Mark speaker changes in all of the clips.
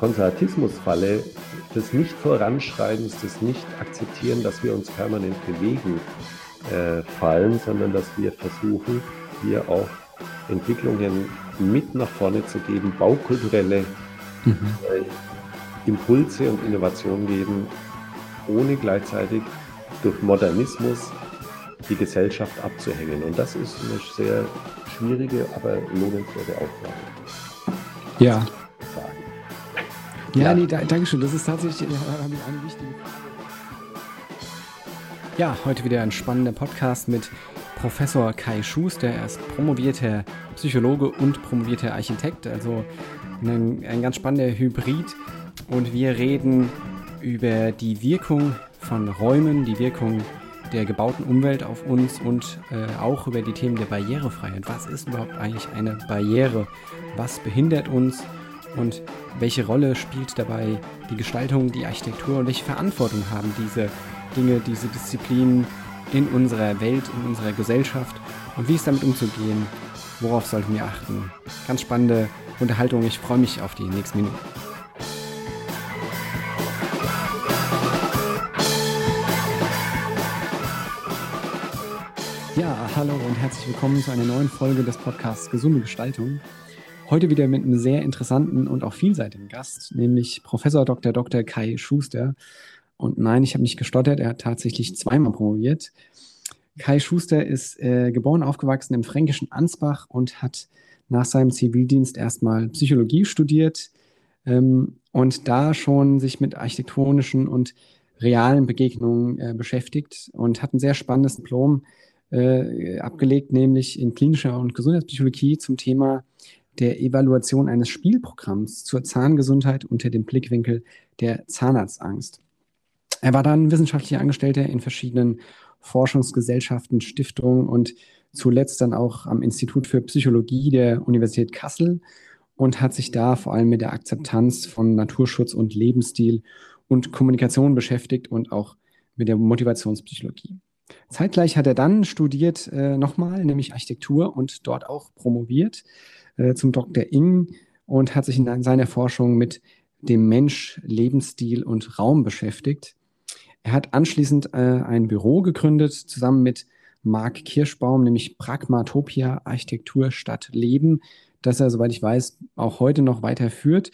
Speaker 1: Konservatismusfalle des Nicht-Voranschreitens, des Nicht-Akzeptieren, dass wir uns permanent bewegen, äh, fallen, sondern dass wir versuchen, hier auch Entwicklungen mit nach vorne zu geben, baukulturelle mhm. Impulse und Innovationen geben, ohne gleichzeitig durch Modernismus die Gesellschaft abzuhängen. Und das ist eine sehr schwierige, aber lohnenswerte Aufgabe.
Speaker 2: Ja. Ja, ja, nee, da, danke schön. Das ist tatsächlich eine wichtige Frage. Ja, heute wieder ein spannender Podcast mit Professor Kai Schuster. Er ist promovierter Psychologe und promovierter Architekt, also ein, ein ganz spannender Hybrid. Und wir reden über die Wirkung von Räumen, die Wirkung der gebauten Umwelt auf uns und äh, auch über die Themen der Barrierefreiheit. Was ist überhaupt eigentlich eine Barriere? Was behindert uns? Und welche Rolle spielt dabei die Gestaltung, die Architektur und welche Verantwortung haben diese Dinge, diese Disziplinen in unserer Welt, in unserer Gesellschaft und wie ist damit umzugehen? Worauf sollten wir achten? Ganz spannende Unterhaltung. Ich freue mich auf die nächsten Minuten. Ja, hallo und herzlich willkommen zu einer neuen Folge des Podcasts Gesunde Gestaltung. Heute wieder mit einem sehr interessanten und auch vielseitigen Gast, nämlich Professor Dr. Dr. Kai Schuster. Und nein, ich habe nicht gestottert, er hat tatsächlich zweimal promoviert. Kai Schuster ist äh, geboren, aufgewachsen im fränkischen Ansbach und hat nach seinem Zivildienst erstmal Psychologie studiert ähm, und da schon sich mit architektonischen und realen Begegnungen äh, beschäftigt und hat ein sehr spannendes Diplom äh, abgelegt, nämlich in klinischer und Gesundheitspsychologie zum Thema der Evaluation eines Spielprogramms zur Zahngesundheit unter dem Blickwinkel der Zahnarztangst. Er war dann wissenschaftlicher Angestellter in verschiedenen Forschungsgesellschaften, Stiftungen und zuletzt dann auch am Institut für Psychologie der Universität Kassel und hat sich da vor allem mit der Akzeptanz von Naturschutz und Lebensstil und Kommunikation beschäftigt und auch mit der Motivationspsychologie. Zeitgleich hat er dann studiert äh, nochmal, nämlich Architektur und dort auch promoviert äh, zum Dr. Ing und hat sich in seiner Forschung mit dem Mensch, Lebensstil und Raum beschäftigt. Er hat anschließend äh, ein Büro gegründet, zusammen mit Marc Kirschbaum, nämlich Pragmatopia Architektur statt Leben, das er, soweit ich weiß, auch heute noch weiterführt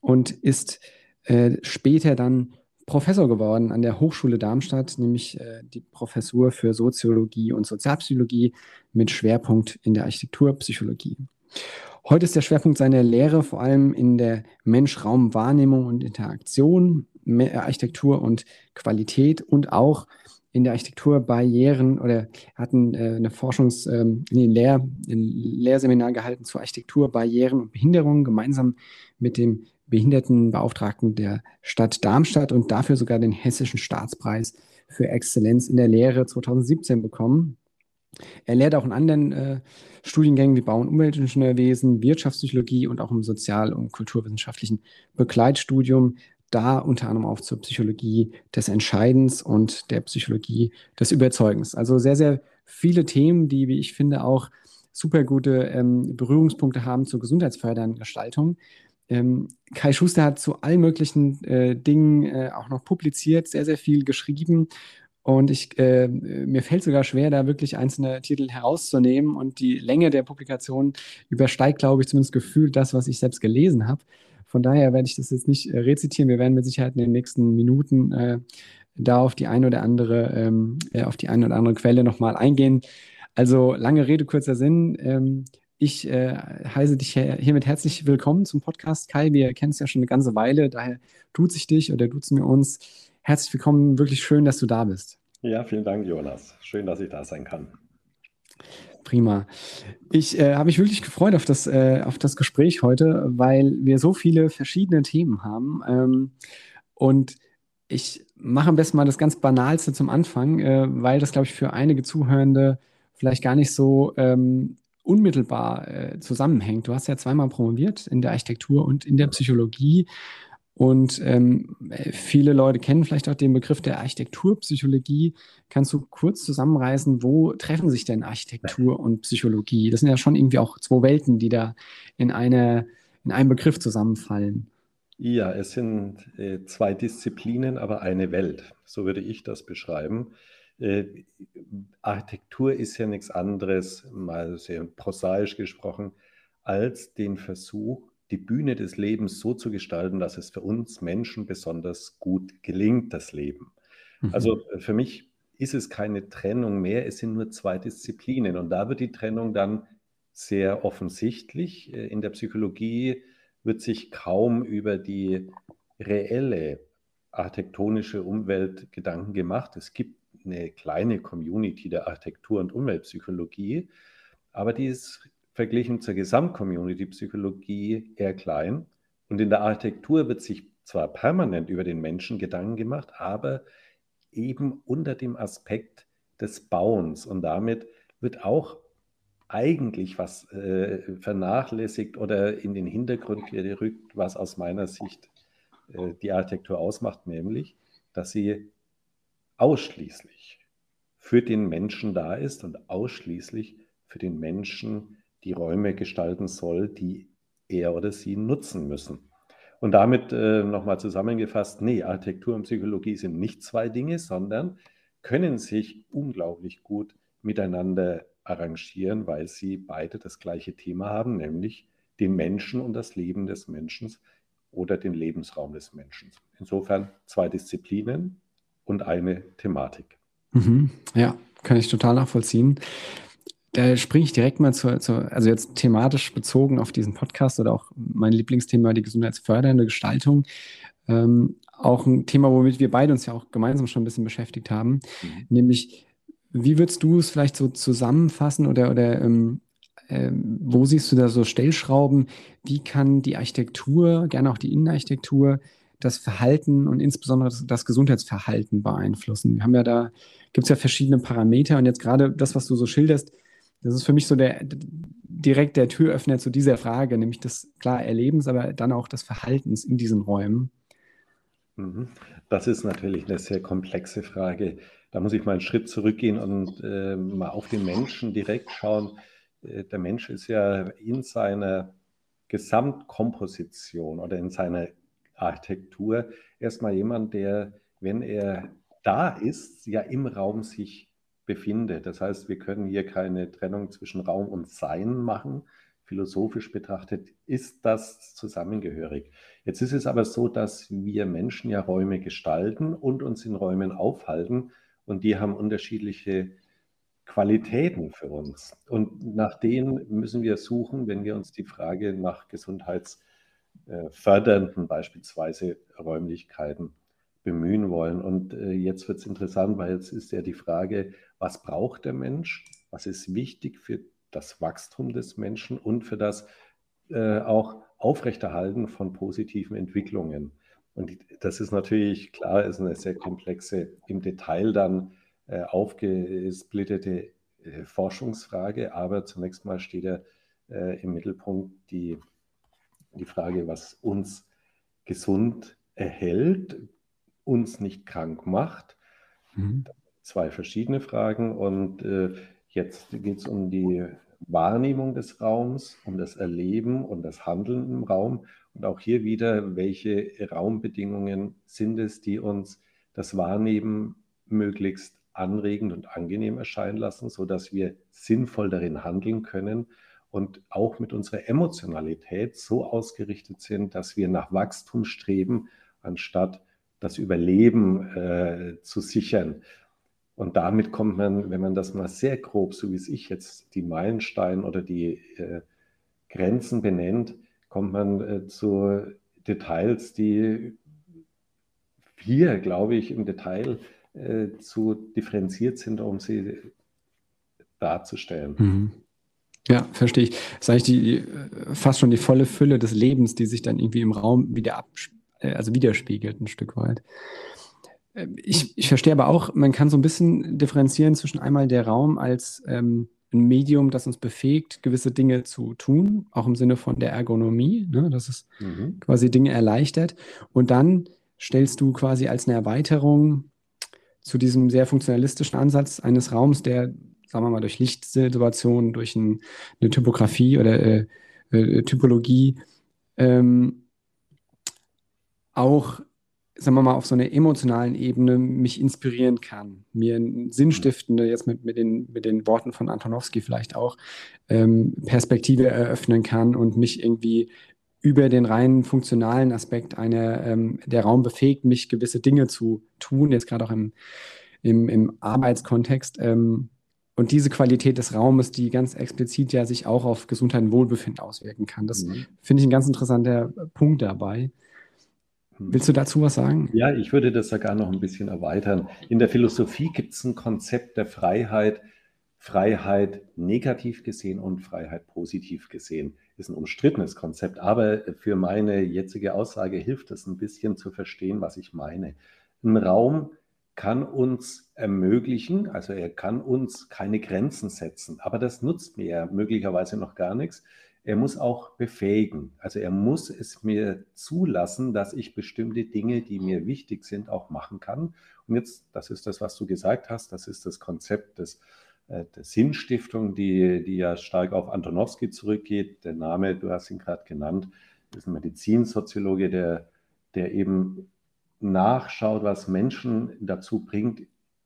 Speaker 2: und ist äh, später dann Professor geworden an der Hochschule Darmstadt, nämlich äh, die Professur für Soziologie und Sozialpsychologie mit Schwerpunkt in der Architekturpsychologie. Heute ist der Schwerpunkt seiner Lehre vor allem in der Mensch-Raum-Wahrnehmung und Interaktion, Architektur und Qualität und auch in der Architektur Barrieren oder hatten äh, eine Forschungs-, ähm, nee, Lehr-, ein Lehrseminar gehalten zu Architektur, Barrieren und Behinderungen gemeinsam mit dem Behindertenbeauftragten der Stadt Darmstadt und dafür sogar den Hessischen Staatspreis für Exzellenz in der Lehre 2017 bekommen. Er lehrt auch in anderen äh, Studiengängen wie Bau- und Umweltingenieurwesen, Wirtschaftspsychologie und auch im sozial- und kulturwissenschaftlichen Begleitstudium, da unter anderem auch zur Psychologie des Entscheidens und der Psychologie des Überzeugens. Also sehr, sehr viele Themen, die, wie ich finde, auch super gute ähm, Berührungspunkte haben zur gesundheitsfördernden Gestaltung. Ähm, Kai Schuster hat zu allen möglichen äh, Dingen äh, auch noch publiziert, sehr, sehr viel geschrieben und ich, äh, mir fällt sogar schwer, da wirklich einzelne Titel herauszunehmen. Und die Länge der Publikation übersteigt, glaube ich, zumindest gefühlt das, was ich selbst gelesen habe. Von daher werde ich das jetzt nicht äh, rezitieren. Wir werden mit Sicherheit in den nächsten Minuten äh, da auf die eine oder andere, ähm, äh, auf die eine oder andere Quelle nochmal eingehen. Also lange Rede, kurzer Sinn. Ähm, ich äh, heiße dich hiermit herzlich willkommen zum Podcast. Kai, wir kennen es ja schon eine ganze Weile, daher tut sich dich oder duzen wir uns. Herzlich willkommen, wirklich schön, dass du da bist.
Speaker 1: Ja, vielen Dank, Jonas. Schön, dass ich da sein kann.
Speaker 2: Prima. Ich äh, habe mich wirklich gefreut auf das, äh, auf das Gespräch heute, weil wir so viele verschiedene Themen haben. Ähm, und ich mache am besten mal das ganz Banalste zum Anfang, äh, weil das, glaube ich, für einige Zuhörende vielleicht gar nicht so ähm, unmittelbar äh, zusammenhängt. Du hast ja zweimal promoviert in der Architektur und in der Psychologie. Und ähm, viele Leute kennen vielleicht auch den Begriff der Architekturpsychologie. Kannst du kurz zusammenreißen, wo treffen sich denn Architektur und Psychologie? Das sind ja schon irgendwie auch zwei Welten, die da in, eine, in einem Begriff zusammenfallen.
Speaker 1: Ja, es sind äh, zwei Disziplinen, aber eine Welt. So würde ich das beschreiben. Äh, Architektur ist ja nichts anderes, mal sehr prosaisch gesprochen, als den Versuch, die Bühne des Lebens so zu gestalten, dass es für uns Menschen besonders gut gelingt, das Leben. Mhm. Also äh, für mich ist es keine Trennung mehr, es sind nur zwei Disziplinen. Und da wird die Trennung dann sehr offensichtlich. Äh, in der Psychologie wird sich kaum über die reelle architektonische Umwelt Gedanken gemacht. Es gibt eine kleine Community der Architektur- und Umweltpsychologie, aber die ist verglichen zur Gesamtcommunity Psychologie eher klein. Und in der Architektur wird sich zwar permanent über den Menschen Gedanken gemacht, aber eben unter dem Aspekt des Bauens. Und damit wird auch eigentlich was äh, vernachlässigt oder in den Hintergrund gerückt, was aus meiner Sicht äh, die Architektur ausmacht, nämlich, dass sie ausschließlich für den Menschen da ist und ausschließlich für den Menschen die Räume gestalten soll, die er oder sie nutzen müssen. Und damit äh, nochmal zusammengefasst, nee, Architektur und Psychologie sind nicht zwei Dinge, sondern können sich unglaublich gut miteinander arrangieren, weil sie beide das gleiche Thema haben, nämlich den Menschen und das Leben des Menschen oder den Lebensraum des Menschen. Insofern zwei Disziplinen und eine Thematik.
Speaker 2: Mhm, ja, kann ich total nachvollziehen. Da springe ich direkt mal zur, zur, also jetzt thematisch bezogen auf diesen Podcast oder auch mein Lieblingsthema, die gesundheitsfördernde Gestaltung. Ähm, auch ein Thema, womit wir beide uns ja auch gemeinsam schon ein bisschen beschäftigt haben, mhm. nämlich wie würdest du es vielleicht so zusammenfassen oder, oder ähm, äh, wo siehst du da so Stellschrauben? Wie kann die Architektur, gerne auch die Innenarchitektur, das Verhalten und insbesondere das, das Gesundheitsverhalten beeinflussen? Wir haben ja da, gibt es ja verschiedene Parameter und jetzt gerade das, was du so schilderst, das ist für mich so der direkt der Türöffner zu dieser Frage, nämlich das klar Erlebens, aber dann auch des Verhaltens in diesen Räumen.
Speaker 1: Mhm. Das ist natürlich eine sehr komplexe Frage. Da muss ich mal einen Schritt zurückgehen und äh, mal auf den Menschen direkt schauen. Äh, der Mensch ist ja in seiner Gesamtkomposition oder in seiner Architektur erstmal jemand, der, wenn er da ist, ja im Raum sich befindet. Das heißt, wir können hier keine Trennung zwischen Raum und Sein machen. Philosophisch betrachtet ist das zusammengehörig. Jetzt ist es aber so, dass wir Menschen ja Räume gestalten und uns in Räumen aufhalten und die haben unterschiedliche Qualitäten für uns. Und nach denen müssen wir suchen, wenn wir uns die Frage nach gesundheitsfördernden beispielsweise Räumlichkeiten bemühen wollen. Und äh, jetzt wird es interessant, weil jetzt ist ja die Frage, was braucht der Mensch? Was ist wichtig für das Wachstum des Menschen und für das äh, auch Aufrechterhalten von positiven Entwicklungen? Und das ist natürlich klar, ist eine sehr komplexe, im Detail dann äh, aufgesplittete äh, Forschungsfrage, aber zunächst mal steht ja äh, im Mittelpunkt die, die Frage, was uns gesund erhält, uns nicht krank macht. Mhm. Zwei verschiedene Fragen und äh, jetzt geht es um die Wahrnehmung des Raums, um das Erleben und das Handeln im Raum und auch hier wieder, welche Raumbedingungen sind es, die uns das Wahrnehmen möglichst anregend und angenehm erscheinen lassen, sodass wir sinnvoll darin handeln können und auch mit unserer Emotionalität so ausgerichtet sind, dass wir nach Wachstum streben, anstatt das Überleben äh, zu sichern. Und damit kommt man, wenn man das mal sehr grob, so wie es ich jetzt die Meilensteine oder die äh, Grenzen benennt, kommt man äh, zu Details, die hier, glaube ich, im Detail äh, zu differenziert sind, um sie darzustellen. Mhm.
Speaker 2: Ja, verstehe ich. Das ist eigentlich die, fast schon die volle Fülle des Lebens, die sich dann irgendwie im Raum wieder ab, äh, also widerspiegelt, ein Stück weit. Ähm, ich, ich verstehe aber auch, man kann so ein bisschen differenzieren zwischen einmal der Raum als ähm, ein Medium, das uns befähigt, gewisse Dinge zu tun, auch im Sinne von der Ergonomie, ne, dass es mhm. quasi Dinge erleichtert. Und dann stellst du quasi als eine Erweiterung zu diesem sehr funktionalistischen Ansatz eines Raums, der, sagen wir mal, durch Lichtsituationen, durch ein, eine Typografie oder äh, äh, Typologie ähm, auch sagen wir mal, auf so einer emotionalen Ebene mich inspirieren kann, mir sinnstiftende, jetzt mit, mit, den, mit den Worten von Antonowski vielleicht auch, ähm, Perspektive eröffnen kann und mich irgendwie über den rein funktionalen Aspekt einer, ähm, der Raum befähigt, mich gewisse Dinge zu tun, jetzt gerade auch im, im, im Arbeitskontext. Ähm, und diese Qualität des Raumes, die ganz explizit ja sich auch auf Gesundheit und Wohlbefinden auswirken kann. Das mhm. finde ich ein ganz interessanter Punkt dabei. Willst du dazu was sagen?
Speaker 1: Ja, ich würde das sogar noch ein bisschen erweitern. In der Philosophie gibt es ein Konzept der Freiheit, Freiheit negativ gesehen und Freiheit positiv gesehen. Ist ein umstrittenes Konzept, aber für meine jetzige Aussage hilft es ein bisschen zu verstehen, was ich meine. Ein Raum kann uns ermöglichen, also er kann uns keine Grenzen setzen, aber das nutzt mir ja möglicherweise noch gar nichts, er muss auch befähigen. Also er muss es mir zulassen, dass ich bestimmte Dinge, die mir wichtig sind, auch machen kann. Und jetzt, das ist das, was du gesagt hast, das ist das Konzept des, äh, der Sinnstiftung, die, die ja stark auf Antonowski zurückgeht. Der Name, du hast ihn gerade genannt, ist ein Medizinsoziologe, der, der eben nachschaut, was Menschen dazu bringt,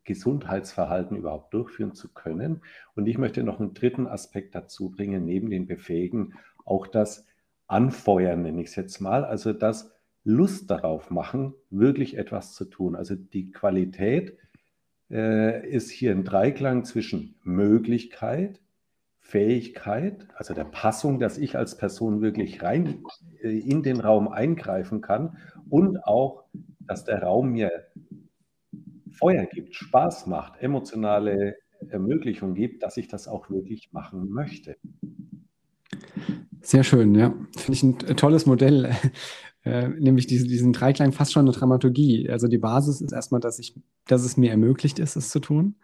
Speaker 1: Gesundheitsverhalten überhaupt durchführen zu können. Und ich möchte noch einen dritten Aspekt dazu bringen, neben den Befähigen, auch das Anfeuern, nenne ich es jetzt mal, also das Lust darauf machen, wirklich etwas zu tun. Also die Qualität äh, ist hier ein Dreiklang zwischen Möglichkeit, Fähigkeit, also der Passung, dass ich als Person wirklich rein äh, in den Raum eingreifen kann und auch, dass der Raum mir Feuer gibt, Spaß macht, emotionale Ermöglichung gibt, dass ich das auch wirklich machen möchte.
Speaker 2: Sehr schön, ja. Finde ich ein tolles Modell, äh, nämlich diesen, diesen Dreiklang fast schon eine Dramaturgie. Also die Basis ist erstmal, dass, ich, dass es mir ermöglicht ist, es zu tun.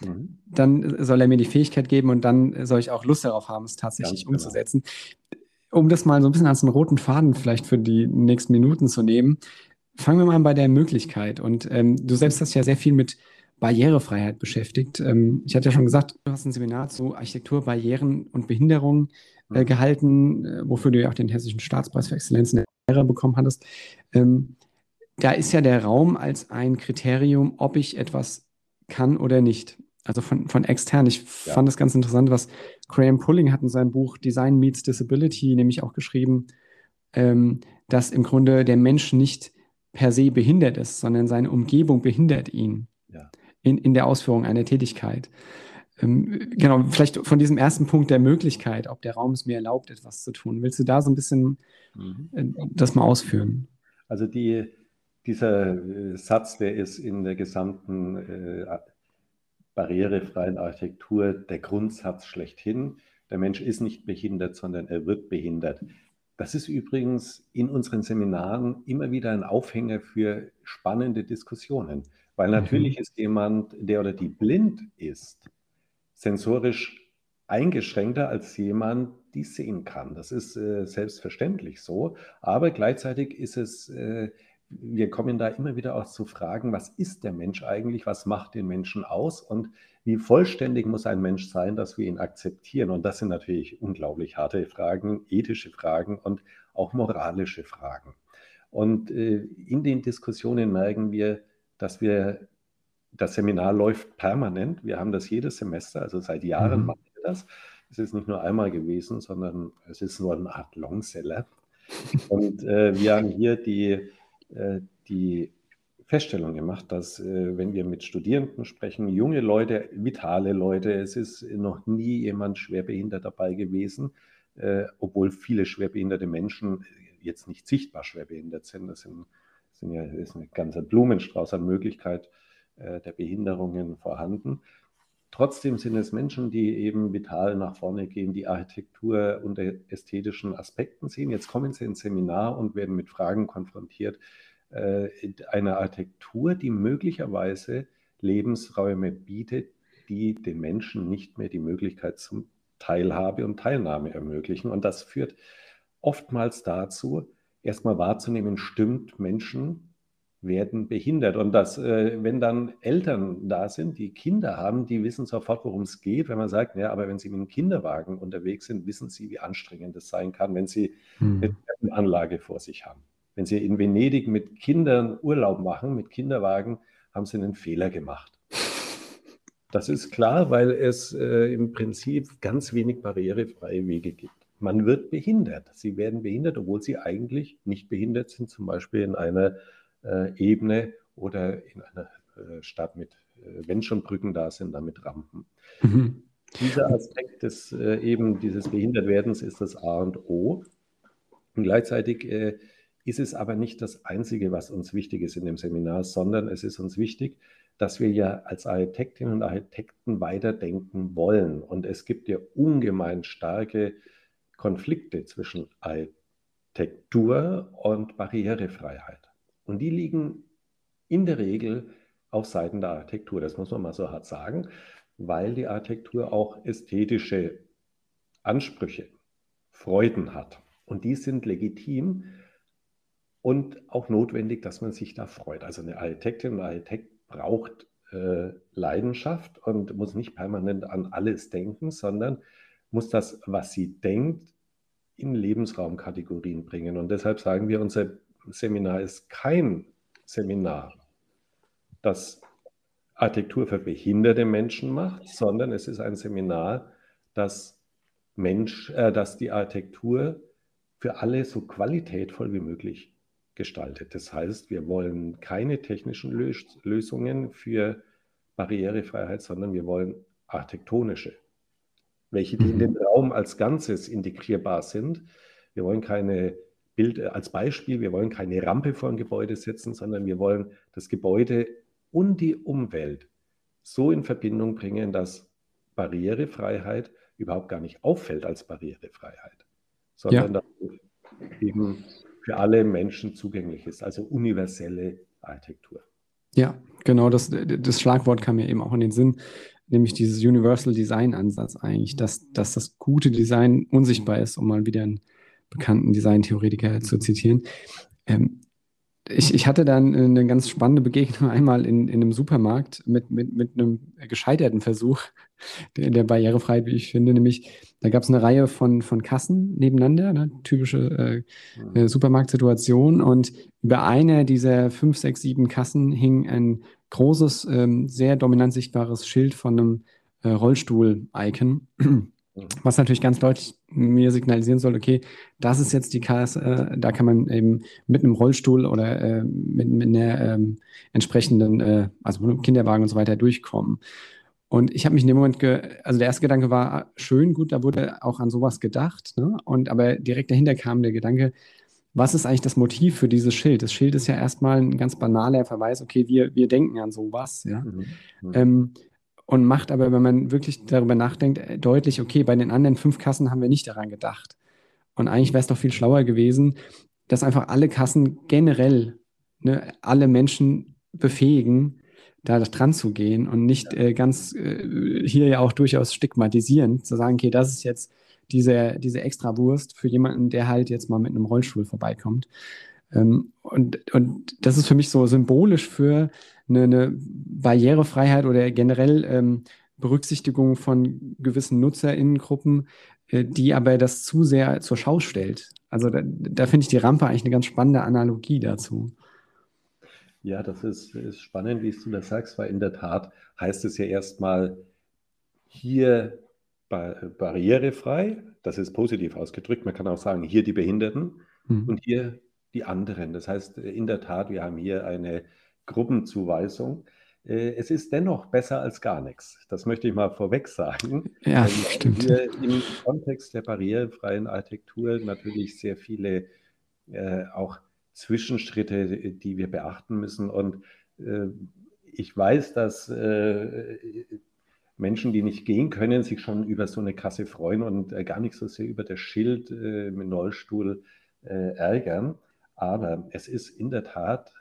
Speaker 2: Mhm. Dann soll er mir die Fähigkeit geben und dann soll ich auch Lust darauf haben, es tatsächlich Ganz umzusetzen. Genau. Um das mal so ein bisschen als einen roten Faden vielleicht für die nächsten Minuten zu nehmen, Fangen wir mal an bei der Möglichkeit. Und ähm, du selbst hast ja sehr viel mit Barrierefreiheit beschäftigt. Ähm, ich hatte ja schon gesagt, du hast ein Seminar zu Architektur, Barrieren und Behinderung äh, mhm. gehalten, äh, wofür du ja auch den Hessischen Staatspreis für Exzellenz in der Lehre bekommen hattest. Ähm, da ist ja der Raum als ein Kriterium, ob ich etwas kann oder nicht. Also von, von extern. Ich ja. fand es ganz interessant, was Graham Pulling hat in seinem Buch Design Meets Disability nämlich auch geschrieben, ähm, dass im Grunde der Mensch nicht per se behindert ist, sondern seine Umgebung behindert ihn ja. in, in der Ausführung einer Tätigkeit. Ähm, genau, vielleicht von diesem ersten Punkt der Möglichkeit, ob der Raum es mir erlaubt, etwas zu tun. Willst du da so ein bisschen mhm. äh, das mal ausführen?
Speaker 1: Also die, dieser äh, Satz, der ist in der gesamten äh, barrierefreien Architektur der Grundsatz schlechthin. Der Mensch ist nicht behindert, sondern er wird behindert. Das ist übrigens in unseren Seminaren immer wieder ein Aufhänger für spannende Diskussionen, weil mhm. natürlich mhm. ist jemand, der oder die blind ist, sensorisch eingeschränkter als jemand, die sehen kann. Das ist äh, selbstverständlich so, aber gleichzeitig ist es, äh, wir kommen da immer wieder auch zu Fragen, was ist der Mensch eigentlich, was macht den Menschen aus und wie vollständig muss ein Mensch sein, dass wir ihn akzeptieren? Und das sind natürlich unglaublich harte Fragen, ethische Fragen und auch moralische Fragen. Und äh, in den Diskussionen merken wir, dass wir, das Seminar läuft permanent. Wir haben das jedes Semester, also seit Jahren mhm. machen wir das. Es ist nicht nur einmal gewesen, sondern es ist nur eine Art Longseller. Und äh, wir haben hier die, äh, die Feststellung gemacht, dass äh, wenn wir mit Studierenden sprechen, junge Leute, vitale Leute, es ist noch nie jemand schwerbehindert dabei gewesen, äh, obwohl viele schwerbehinderte Menschen jetzt nicht sichtbar schwerbehindert sind. Das, sind, sind ja, ist ein ganzer Blumenstrauß an Möglichkeit äh, der Behinderungen vorhanden. Trotzdem sind es Menschen, die eben vital nach vorne gehen, die Architektur unter ästhetischen Aspekten sehen. Jetzt kommen sie ins Seminar und werden mit Fragen konfrontiert. Äh, eine Architektur, die möglicherweise Lebensräume bietet, die den Menschen nicht mehr die Möglichkeit zum Teilhabe und Teilnahme ermöglichen. Und das führt oftmals dazu, erstmal wahrzunehmen, stimmt, Menschen werden behindert. Und dass, äh, wenn dann Eltern da sind, die Kinder haben, die wissen sofort, worum es geht. Wenn man sagt, ja, aber wenn sie mit einem Kinderwagen unterwegs sind, wissen sie, wie anstrengend es sein kann, wenn sie hm. eine Anlage vor sich haben. Wenn sie in Venedig mit Kindern Urlaub machen, mit Kinderwagen, haben sie einen Fehler gemacht. Das ist klar, weil es äh, im Prinzip ganz wenig barrierefreie Wege gibt. Man wird behindert. Sie werden behindert, obwohl sie eigentlich nicht behindert sind, zum Beispiel in einer äh, Ebene oder in einer äh, Stadt mit, äh, wenn schon Brücken da sind, dann mit Rampen. Mhm. Dieser Aspekt des äh, eben dieses Behindertwerdens ist das A und O. Und gleichzeitig äh, ist es aber nicht das Einzige, was uns wichtig ist in dem Seminar, sondern es ist uns wichtig, dass wir ja als Architektinnen und Architekten weiterdenken wollen. Und es gibt ja ungemein starke Konflikte zwischen Architektur und Barrierefreiheit. Und die liegen in der Regel auf Seiten der Architektur. Das muss man mal so hart sagen, weil die Architektur auch ästhetische Ansprüche, Freuden hat. Und die sind legitim und auch notwendig, dass man sich da freut. Also eine Architektin und Architekt braucht äh, Leidenschaft und muss nicht permanent an alles denken, sondern muss das, was sie denkt, in Lebensraumkategorien bringen. Und deshalb sagen wir, unser Seminar ist kein Seminar, das Architektur für behinderte Menschen macht, sondern es ist ein Seminar, das, Mensch, äh, das die Architektur für alle so qualitätvoll wie möglich gestaltet. Das heißt, wir wollen keine technischen Lösungen für Barrierefreiheit, sondern wir wollen architektonische, welche die in mhm. den Raum als Ganzes integrierbar sind. Wir wollen keine Bild äh, als Beispiel, wir wollen keine Rampe vor ein Gebäude setzen, sondern wir wollen das Gebäude und die Umwelt so in Verbindung bringen, dass Barrierefreiheit überhaupt gar nicht auffällt als Barrierefreiheit, sondern ja. dass eben für alle Menschen zugänglich ist, also universelle Architektur.
Speaker 2: Ja, genau, das, das Schlagwort kam mir eben auch in den Sinn, nämlich dieses Universal Design Ansatz eigentlich, dass, dass das gute Design unsichtbar ist, um mal wieder einen bekannten Designtheoretiker zu zitieren. Ähm, ich, ich hatte dann eine ganz spannende Begegnung einmal in, in einem Supermarkt mit, mit, mit einem gescheiterten Versuch der, der Barrierefreiheit, wie ich finde. Nämlich, da gab es eine Reihe von, von Kassen nebeneinander, ne, typische äh, äh, Supermarktsituation. Und über eine dieser fünf, sechs, sieben Kassen hing ein großes, ähm, sehr dominant sichtbares Schild von einem äh, Rollstuhl-Icon. Mhm. Was natürlich ganz deutlich mir signalisieren soll, okay, das ist jetzt die Kasse, äh, da kann man eben mit einem Rollstuhl oder äh, mit, mit einer ähm, entsprechenden, äh, also mit einem Kinderwagen und so weiter durchkommen. Und ich habe mich in dem Moment, also der erste Gedanke war ah, schön, gut, da wurde auch an sowas gedacht. Ne? Und aber direkt dahinter kam der Gedanke, was ist eigentlich das Motiv für dieses Schild? Das Schild ist ja erstmal ein ganz banaler Verweis, okay, wir, wir denken an sowas, ja. Mhm. Mhm. Ähm, und macht aber, wenn man wirklich darüber nachdenkt, äh, deutlich, okay, bei den anderen fünf Kassen haben wir nicht daran gedacht. Und eigentlich wäre es doch viel schlauer gewesen, dass einfach alle Kassen generell ne, alle Menschen befähigen, da dran zu gehen und nicht äh, ganz äh, hier ja auch durchaus stigmatisieren, zu sagen, okay, das ist jetzt diese, diese Extrawurst für jemanden, der halt jetzt mal mit einem Rollstuhl vorbeikommt. Ähm, und, und das ist für mich so symbolisch für eine, eine Barrierefreiheit oder generell ähm, Berücksichtigung von gewissen Nutzerinnengruppen, äh, die aber das zu sehr zur Schau stellt. Also da, da finde ich die Rampe eigentlich eine ganz spannende Analogie dazu.
Speaker 1: Ja, das ist, ist spannend, wie du das sagst, weil in der Tat heißt es ja erstmal hier bar barrierefrei, das ist positiv ausgedrückt, man kann auch sagen, hier die Behinderten mhm. und hier die anderen. Das heißt, in der Tat, wir haben hier eine Gruppenzuweisung. Äh, es ist dennoch besser als gar nichts. Das möchte ich mal vorweg sagen.
Speaker 2: Ja, stimmt.
Speaker 1: Wir im Kontext der barrierefreien Architektur natürlich sehr viele äh, auch Zwischenschritte, die wir beachten müssen. Und äh, ich weiß, dass äh, Menschen, die nicht gehen können, sich schon über so eine Kasse freuen und äh, gar nicht so sehr über das Schild äh, mit Rollstuhl ärgern. Aber es ist in der Tat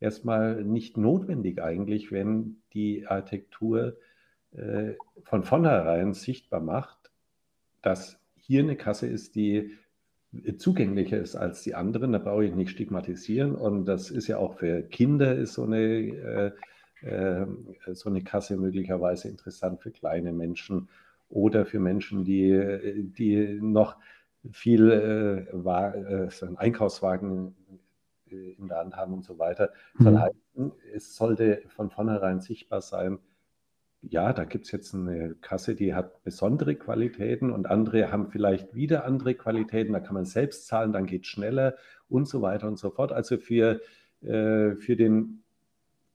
Speaker 1: erstmal nicht notwendig eigentlich, wenn die Architektur äh, von vornherein sichtbar macht, dass hier eine Kasse ist, die zugänglicher ist als die anderen. Da brauche ich nicht stigmatisieren. Und das ist ja auch für Kinder ist so eine, äh, äh, so eine Kasse möglicherweise interessant für kleine Menschen oder für Menschen, die, die noch viel äh, war, äh, so einen Einkaufswagen äh, in der Hand haben und so weiter. Mhm. es sollte von vornherein sichtbar sein, ja, da gibt es jetzt eine Kasse, die hat besondere Qualitäten und andere haben vielleicht wieder andere Qualitäten. Da kann man selbst zahlen, dann geht es schneller und so weiter und so fort. Also für, äh, für, den,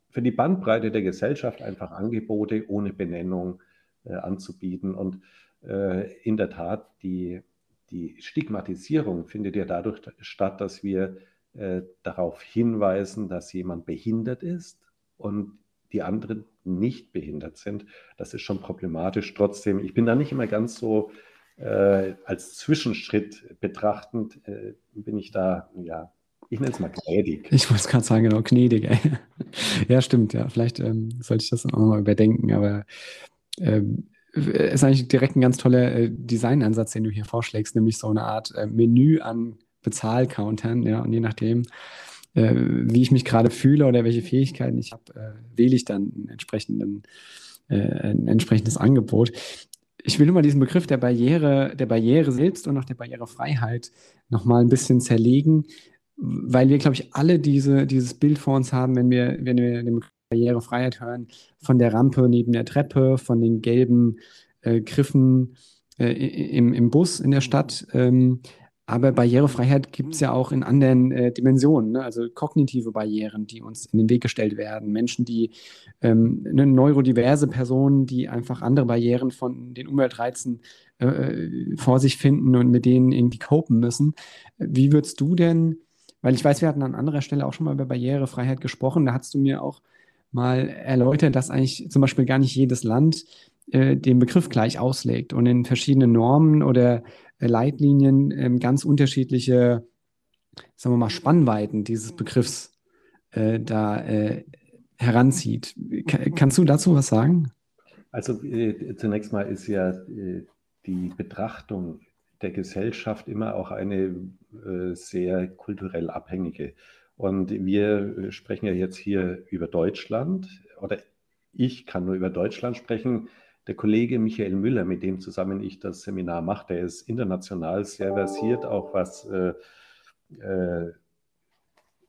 Speaker 1: für die Bandbreite der Gesellschaft einfach Angebote ohne Benennung äh, anzubieten. Und äh, in der Tat, die, die Stigmatisierung findet ja dadurch statt, dass wir äh, darauf hinweisen, dass jemand behindert ist und die anderen nicht behindert sind. Das ist schon problematisch. Trotzdem, ich bin da nicht immer ganz so äh, als Zwischenschritt betrachtend, äh, bin ich da, ja, ich nenne es mal gnädig.
Speaker 2: Ich wollte es gerade sagen, genau, gnädig. Ja, stimmt, ja. Vielleicht ähm, sollte ich das auch nochmal überdenken, aber ähm, ist eigentlich direkt ein ganz toller äh, Designansatz, den du hier vorschlägst, nämlich so eine Art äh, Menü an Bezahlcountern, ja, und je nachdem, äh, wie ich mich gerade fühle oder welche Fähigkeiten ich habe, äh, wähle ich dann einen entsprechenden, äh, ein entsprechendes Angebot. Ich will nur mal diesen Begriff der Barriere, der Barriere selbst und auch der Barrierefreiheit nochmal ein bisschen zerlegen, weil wir, glaube ich, alle diese, dieses Bild vor uns haben, wenn wir, wenn wir den Begriff Barrierefreiheit hören, von der Rampe neben der Treppe, von den gelben äh, Griffen äh, im, im Bus in der Stadt. Ähm, aber Barrierefreiheit gibt es ja auch in anderen äh, Dimensionen, ne? also kognitive Barrieren, die uns in den Weg gestellt werden. Menschen, die ähm, eine neurodiverse Personen, die einfach andere Barrieren von den Umweltreizen äh, äh, vor sich finden und mit denen irgendwie copen müssen. Wie würdest du denn, weil ich weiß, wir hatten an anderer Stelle auch schon mal über Barrierefreiheit gesprochen, da hast du mir auch mal erläutert, dass eigentlich zum Beispiel gar nicht jedes Land äh, den Begriff gleich auslegt und in verschiedenen Normen oder Leitlinien ähm, ganz unterschiedliche, sagen wir mal, Spannweiten dieses Begriffs äh, da äh, heranzieht. Kannst du dazu was sagen?
Speaker 1: Also äh, zunächst mal ist ja äh, die Betrachtung der Gesellschaft immer auch eine äh, sehr kulturell abhängige. Und wir sprechen ja jetzt hier über Deutschland oder ich kann nur über Deutschland sprechen. Der Kollege Michael Müller, mit dem zusammen ich das Seminar mache, der ist international sehr versiert, auch was äh, äh,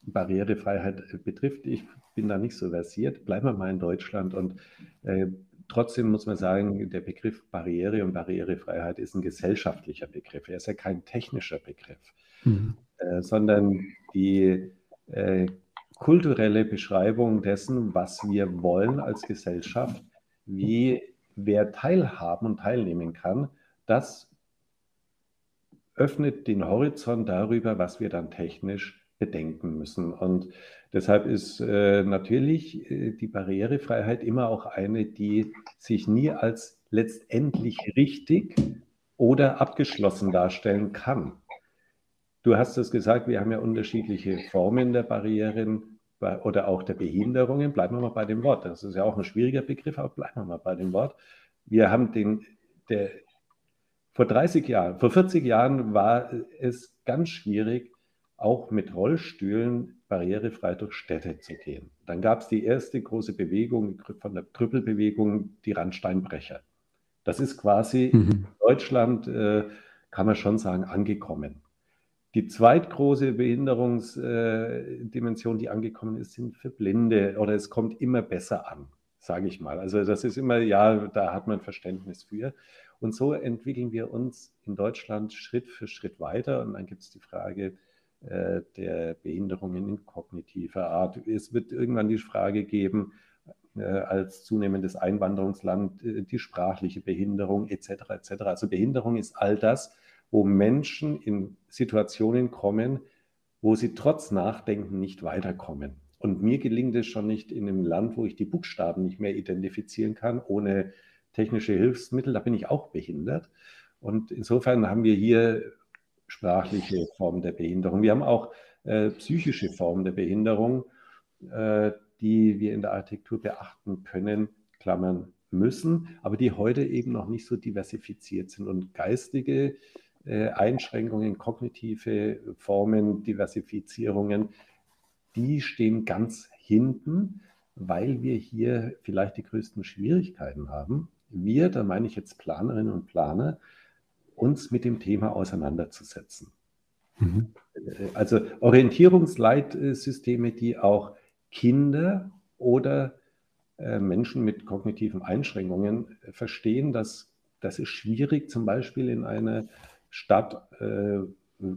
Speaker 1: Barrierefreiheit betrifft. Ich bin da nicht so versiert. Bleiben wir mal in Deutschland. Und äh, trotzdem muss man sagen, der Begriff Barriere und Barrierefreiheit ist ein gesellschaftlicher Begriff. Er ist ja kein technischer Begriff, mhm. Äh, sondern die äh, kulturelle Beschreibung dessen, was wir wollen als Gesellschaft, wie wer teilhaben und teilnehmen kann, das öffnet den Horizont darüber, was wir dann technisch bedenken müssen. Und deshalb ist äh, natürlich äh, die Barrierefreiheit immer auch eine, die sich nie als letztendlich richtig oder abgeschlossen darstellen kann. Du hast es gesagt, wir haben ja unterschiedliche Formen der Barrieren oder auch der Behinderungen, bleiben wir mal bei dem Wort. Das ist ja auch ein schwieriger Begriff, aber bleiben wir mal bei dem Wort. Wir haben den, der, vor 30 Jahren, vor 40 Jahren war es ganz schwierig, auch mit Rollstühlen barrierefrei durch Städte zu gehen. Dann gab es die erste große Bewegung von der Krüppelbewegung, die Randsteinbrecher. Das ist quasi mhm. in Deutschland, äh, kann man schon sagen, angekommen. Die zweitgroße Behinderungsdimension, die angekommen ist, sind für Blinde oder es kommt immer besser an, sage ich mal. Also das ist immer, ja, da hat man Verständnis für. Und so entwickeln wir uns in Deutschland Schritt für Schritt weiter. Und dann gibt es die Frage äh, der Behinderungen in kognitiver Art. Es wird irgendwann die Frage geben, äh, als zunehmendes Einwanderungsland, äh, die sprachliche Behinderung etc. etc. Also Behinderung ist all das, wo Menschen in Situationen kommen, wo sie trotz Nachdenken nicht weiterkommen. Und mir gelingt es schon nicht in einem Land, wo ich die Buchstaben nicht mehr identifizieren kann, ohne technische Hilfsmittel, da bin ich auch behindert. Und insofern haben wir hier sprachliche Formen der Behinderung. Wir haben auch äh, psychische Formen der Behinderung, äh, die wir in der Architektur beachten können, Klammern müssen, aber die heute eben noch nicht so diversifiziert sind. Und geistige Einschränkungen, kognitive Formen, Diversifizierungen, die stehen ganz hinten, weil wir hier vielleicht die größten Schwierigkeiten haben. Wir, da meine ich jetzt Planerinnen und Planer, uns mit dem Thema auseinanderzusetzen. Mhm. Also Orientierungsleitsysteme, die auch Kinder oder äh, Menschen mit kognitiven Einschränkungen verstehen, dass das ist schwierig, zum Beispiel in einer Stadt äh,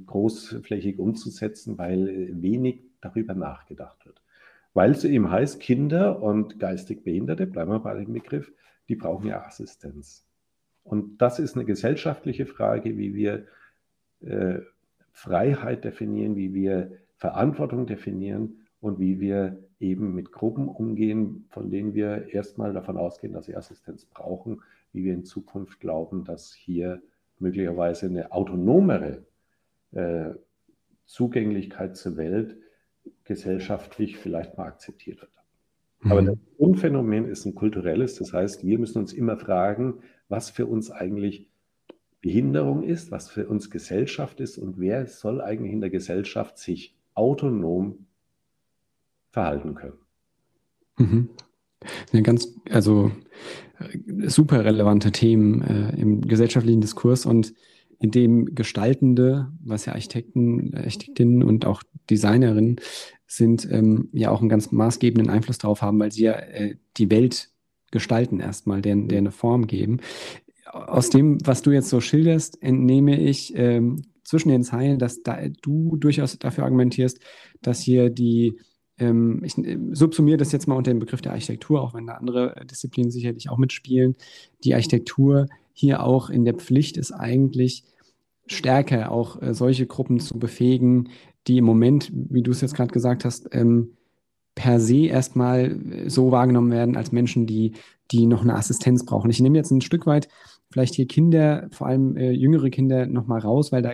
Speaker 1: großflächig umzusetzen, weil wenig darüber nachgedacht wird. Weil es eben heißt, Kinder und geistig Behinderte, bleiben wir bei dem Begriff, die brauchen ja Assistenz. Und das ist eine gesellschaftliche Frage, wie wir äh, Freiheit definieren, wie wir Verantwortung definieren und wie wir eben mit Gruppen umgehen, von denen wir erstmal davon ausgehen, dass sie Assistenz brauchen, wie wir in Zukunft glauben, dass hier möglicherweise eine autonomere äh, Zugänglichkeit zur Welt gesellschaftlich vielleicht mal akzeptiert wird. Aber mhm. das Grundphänomen ist ein kulturelles, das heißt, wir müssen uns immer fragen, was für uns eigentlich Behinderung ist, was für uns Gesellschaft ist und wer soll eigentlich in der Gesellschaft sich autonom verhalten können.
Speaker 2: Mhm. Ja, ganz, also äh, super relevante Themen äh, im gesellschaftlichen Diskurs und in dem Gestaltende, was ja Architekten, Architektinnen und auch Designerinnen sind, ähm, ja auch einen ganz maßgebenden Einfluss darauf haben, weil sie ja äh, die Welt gestalten erstmal, der, der eine Form geben. Aus dem, was du jetzt so schilderst, entnehme ich ähm, zwischen den Zeilen, dass da, du durchaus dafür argumentierst, dass hier die, ähm, ich äh, subsumiere das jetzt mal unter dem Begriff der Architektur, auch wenn da andere Disziplinen sicherlich auch mitspielen, die Architektur hier auch in der Pflicht ist eigentlich stärker auch äh, solche Gruppen zu befähigen, die im Moment, wie du es jetzt gerade gesagt hast, ähm, per se erstmal so wahrgenommen werden als Menschen, die, die noch eine Assistenz brauchen. Ich nehme jetzt ein Stück weit vielleicht hier Kinder, vor allem äh, jüngere Kinder, nochmal raus, weil da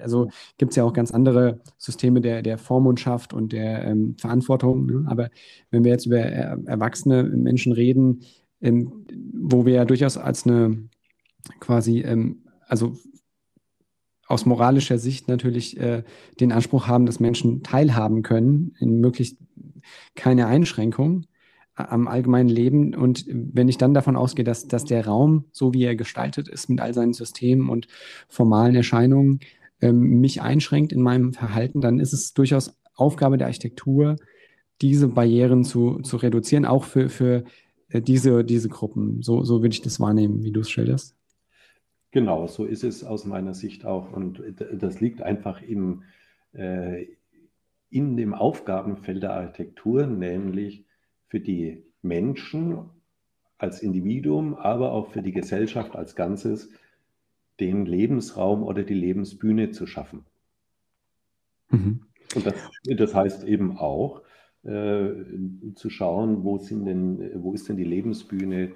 Speaker 2: also gibt es ja auch ganz andere Systeme der, der Vormundschaft und der ähm, Verantwortung. Ne? Aber wenn wir jetzt über er, erwachsene Menschen reden, ähm, wo wir ja durchaus als eine quasi, ähm, also aus moralischer Sicht natürlich äh, den Anspruch haben, dass Menschen teilhaben können in möglichst keine Einschränkung am allgemeinen Leben. Und wenn ich dann davon ausgehe, dass, dass der Raum, so wie er gestaltet ist, mit all seinen Systemen und formalen Erscheinungen, ähm, mich einschränkt in meinem Verhalten, dann ist es durchaus Aufgabe der Architektur, diese Barrieren zu, zu reduzieren, auch für, für äh, diese, diese Gruppen. So, so würde ich das wahrnehmen, wie du es schilderst.
Speaker 1: Genau, so ist es aus meiner Sicht auch. Und das liegt einfach im, äh, in dem Aufgabenfeld der Architektur, nämlich für die Menschen als Individuum, aber auch für die Gesellschaft als Ganzes, den Lebensraum oder die Lebensbühne zu schaffen. Mhm. Und das, das, heißt eben auch, äh, zu schauen, wo, sind denn, wo ist denn die Lebensbühne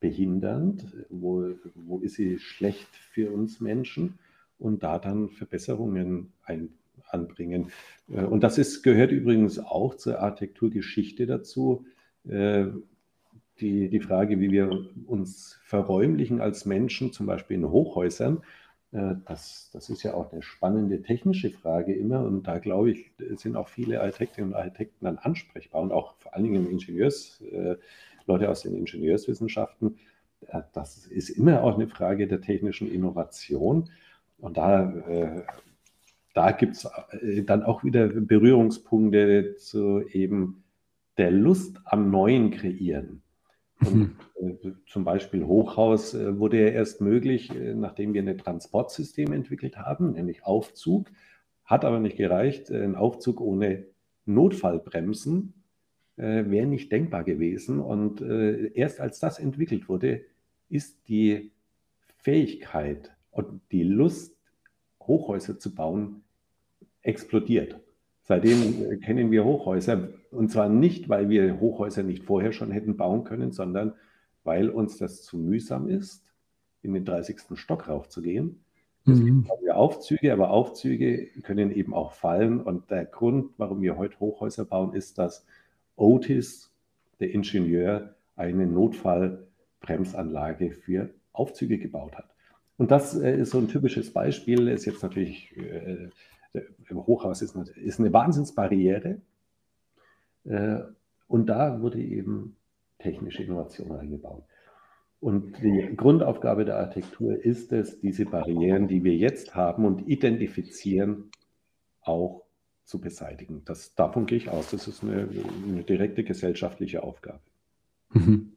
Speaker 1: behindernd, wo, wo ist sie schlecht für uns Menschen und da dann Verbesserungen ein, anbringen. Äh, und das ist, gehört übrigens auch zur Architekturgeschichte dazu. Äh, die, die Frage, wie wir uns verräumlichen als Menschen, zum Beispiel in Hochhäusern, äh, das, das ist ja auch eine spannende technische Frage immer. Und da glaube ich, sind auch viele Architektinnen und Architekten dann ansprechbar und auch vor allen Dingen Ingenieurs, Leute aus den Ingenieurswissenschaften. Äh, das ist immer auch eine Frage der technischen Innovation. Und da, äh, da gibt es äh, dann auch wieder Berührungspunkte zu eben der Lust am Neuen kreieren. Und, äh, zum Beispiel Hochhaus äh, wurde ja erst möglich, äh, nachdem wir ein Transportsystem entwickelt haben, nämlich Aufzug. Hat aber nicht gereicht. Ein Aufzug ohne Notfallbremsen äh, wäre nicht denkbar gewesen. Und äh, erst als das entwickelt wurde, ist die Fähigkeit und die Lust, Hochhäuser zu bauen, explodiert. Seitdem kennen wir Hochhäuser und zwar nicht, weil wir Hochhäuser nicht vorher schon hätten bauen können, sondern weil uns das zu mühsam ist, in den 30. Stock raufzugehen. Deswegen haben wir Aufzüge, aber Aufzüge können eben auch fallen. Und der Grund, warum wir heute Hochhäuser bauen, ist, dass Otis, der Ingenieur, eine Notfallbremsanlage für Aufzüge gebaut hat. Und das äh, ist so ein typisches Beispiel, ist jetzt natürlich, äh, im Hochhaus ist eine, ist eine Wahnsinnsbarriere. Äh, und da wurde eben technische Innovation eingebaut. Und die Grundaufgabe der Architektur ist es, diese Barrieren, die wir jetzt haben und identifizieren, auch zu beseitigen. Das, davon gehe ich aus. Das ist eine, eine direkte gesellschaftliche Aufgabe.
Speaker 2: Mhm.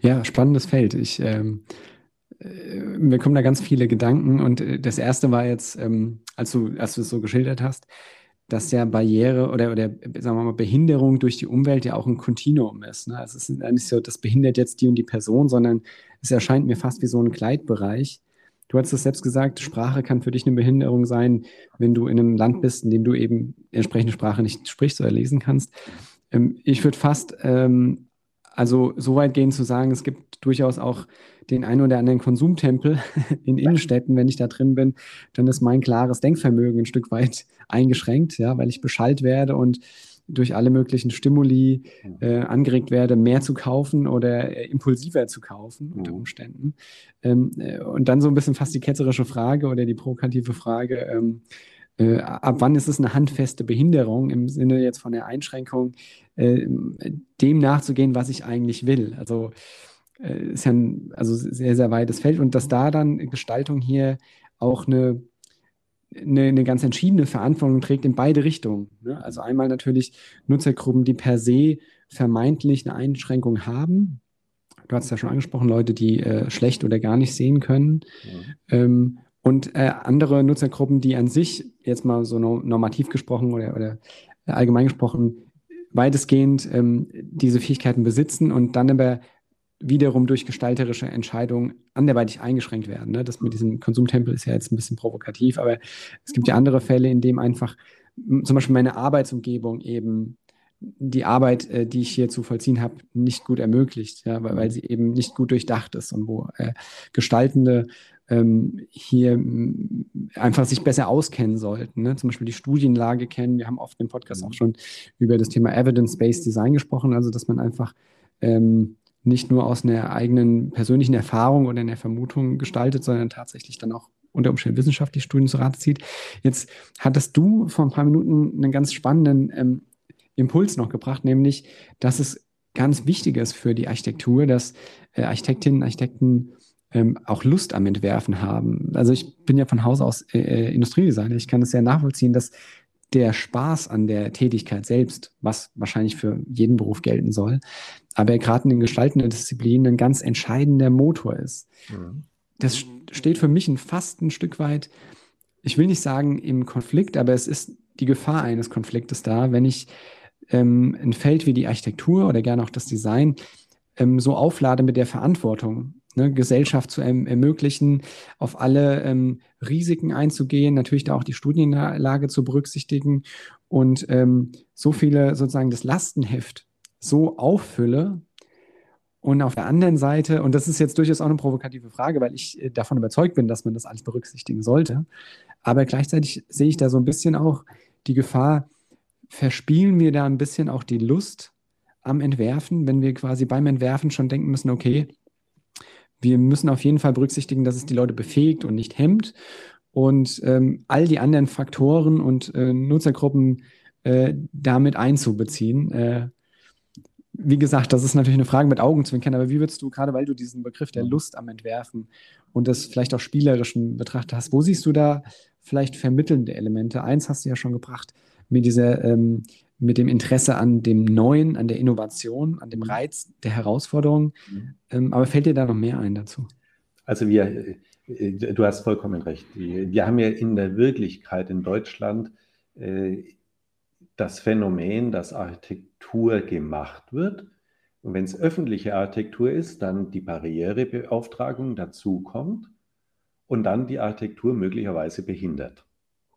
Speaker 2: Ja, spannendes Feld. Ich, ähm, äh, mir kommen da ganz viele Gedanken und äh, das erste war jetzt, ähm, als du, als du es so geschildert hast, dass ja Barriere oder, oder sagen wir mal Behinderung durch die Umwelt ja auch ein Kontinuum ist. Ne? Also es ist nicht so, das behindert jetzt die und die Person, sondern es erscheint mir fast wie so ein Gleitbereich. Du hast es selbst gesagt, Sprache kann für dich eine Behinderung sein, wenn du in einem Land bist, in dem du eben entsprechende Sprache nicht sprichst oder lesen kannst. Ähm, ich würde fast ähm, also so weit gehen zu sagen, es gibt durchaus auch den einen oder anderen Konsumtempel in Innenstädten, wenn ich da drin bin, dann ist mein klares Denkvermögen ein Stück weit eingeschränkt, ja, weil ich Bescheid werde und durch alle möglichen Stimuli äh, angeregt werde, mehr zu kaufen oder äh, impulsiver zu kaufen unter Umständen. Ähm, äh, und dann so ein bisschen fast die ketzerische Frage oder die provokative Frage, ähm, äh, ab wann ist es eine handfeste Behinderung im Sinne jetzt von der Einschränkung, äh, dem nachzugehen, was ich eigentlich will? Also äh, ist ja ein also sehr, sehr weites Feld und dass da dann Gestaltung hier auch eine, eine, eine ganz entschiedene Verantwortung trägt in beide Richtungen. Ne? Also einmal natürlich Nutzergruppen, die per se vermeintlich eine Einschränkung haben. Du hast ja schon angesprochen, Leute, die äh, schlecht oder gar nicht sehen können. Ja. Ähm, und äh, andere Nutzergruppen, die an sich, jetzt mal so normativ gesprochen oder, oder allgemein gesprochen, weitestgehend ähm, diese Fähigkeiten besitzen und dann aber wiederum durch gestalterische Entscheidungen anderweitig eingeschränkt werden. Ne? Das mit diesem Konsumtempel ist ja jetzt ein bisschen provokativ, aber es gibt ja andere Fälle, in denen einfach zum Beispiel meine Arbeitsumgebung eben die Arbeit, äh, die ich hier zu vollziehen habe, nicht gut ermöglicht, ja, weil, weil sie eben nicht gut durchdacht ist und wo äh, Gestaltende ähm, hier einfach sich besser auskennen sollten. Ne? Zum Beispiel die Studienlage kennen. Wir haben oft im Podcast auch schon über das Thema Evidence-Based Design gesprochen, also dass man einfach ähm, nicht nur aus einer eigenen persönlichen Erfahrung oder einer Vermutung gestaltet, sondern tatsächlich dann auch unter Umständen wissenschaftliche Studien zu Rate zieht. Jetzt hattest du vor ein paar Minuten einen ganz spannenden ähm, Impuls noch gebracht, nämlich, dass es ganz wichtig ist für die Architektur, dass äh, Architektinnen, Architekten ähm, auch Lust am Entwerfen haben. Also ich bin ja von Haus aus äh, äh, Industriedesigner. Ich kann es sehr nachvollziehen, dass der Spaß an der Tätigkeit selbst, was wahrscheinlich für jeden Beruf gelten soll, aber gerade in den gestaltenden Disziplinen ein ganz entscheidender Motor ist. Mhm. Das steht für mich fast ein Stück weit, ich will nicht sagen im Konflikt, aber es ist die Gefahr eines Konfliktes da, wenn ich ähm, ein Feld wie die Architektur oder gerne auch das Design ähm, so auflade mit der Verantwortung, ne, Gesellschaft zu erm ermöglichen, auf alle ähm, Risiken einzugehen, natürlich da auch die Studienlage zu berücksichtigen und ähm, so viele sozusagen das Lastenheft so auffülle. Und auf der anderen Seite, und das ist jetzt durchaus auch eine provokative Frage, weil ich äh, davon überzeugt bin, dass man das alles berücksichtigen sollte. Aber gleichzeitig sehe ich da so ein bisschen auch die Gefahr, verspielen wir da ein bisschen auch die Lust am Entwerfen, wenn wir quasi beim Entwerfen schon denken müssen, okay, wir müssen auf jeden Fall berücksichtigen, dass es die Leute befähigt und nicht hemmt. Und ähm, all die anderen Faktoren und äh, Nutzergruppen äh, damit einzubeziehen. Äh, wie gesagt, das ist natürlich eine Frage mit Augenzwinkern, aber wie würdest du, gerade weil du diesen Begriff der Lust am Entwerfen und das vielleicht auch spielerischen betrachtet hast, wo siehst du da vielleicht vermittelnde Elemente? Eins hast du ja schon gebracht, mit dieser ähm, mit dem Interesse an dem Neuen, an der Innovation, an dem mhm. Reiz der Herausforderung. Mhm. Ähm, aber fällt dir da noch mehr ein dazu?
Speaker 1: Also wir, äh, du hast vollkommen recht. Wir haben ja in der Wirklichkeit in Deutschland äh, das Phänomen, dass Architektur gemacht wird. Und wenn es öffentliche Architektur ist, dann die Barrierebeauftragung dazukommt und dann die Architektur möglicherweise behindert.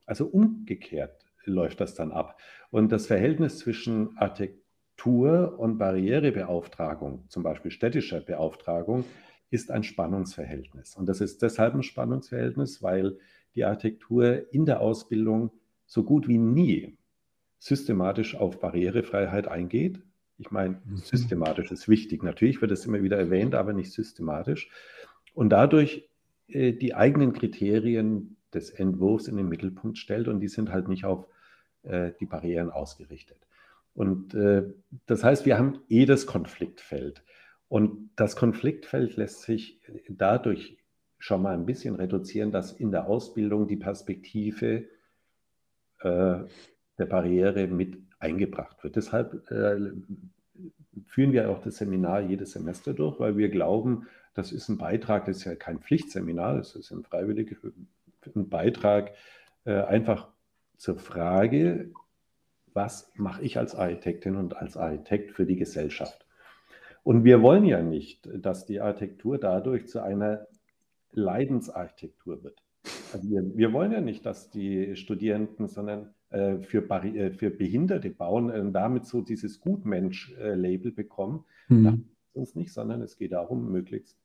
Speaker 1: Also umgekehrt läuft das dann ab. Und das Verhältnis zwischen Architektur und Barrierebeauftragung, zum Beispiel städtischer Beauftragung, ist ein Spannungsverhältnis. Und das ist deshalb ein Spannungsverhältnis, weil die Architektur in der Ausbildung so gut wie nie systematisch auf Barrierefreiheit eingeht. Ich meine, mhm. systematisch ist wichtig. Natürlich wird es immer wieder erwähnt, aber nicht systematisch. Und dadurch äh, die eigenen Kriterien des Entwurfs in den Mittelpunkt stellt und die sind halt nicht auf äh, die Barrieren ausgerichtet. Und äh, das heißt, wir haben eh das Konfliktfeld. Und das Konfliktfeld lässt sich dadurch schon mal ein bisschen reduzieren, dass in der Ausbildung die Perspektive äh, der Barriere mit eingebracht wird. Deshalb äh, führen wir auch das Seminar jedes Semester durch, weil wir glauben, das ist ein Beitrag, das ist ja kein Pflichtseminar, das ist ein freiwilliger ein Beitrag äh, einfach zur Frage, was mache ich als Architektin und als Architekt für die Gesellschaft? Und wir wollen ja nicht, dass die Architektur dadurch zu einer Leidensarchitektur wird. Also wir, wir wollen ja nicht, dass die Studierenden, sondern äh, für, äh, für Behinderte bauen, äh, damit so dieses Gutmensch-Label bekommen. Mhm. Uns nicht, sondern es geht darum, möglichst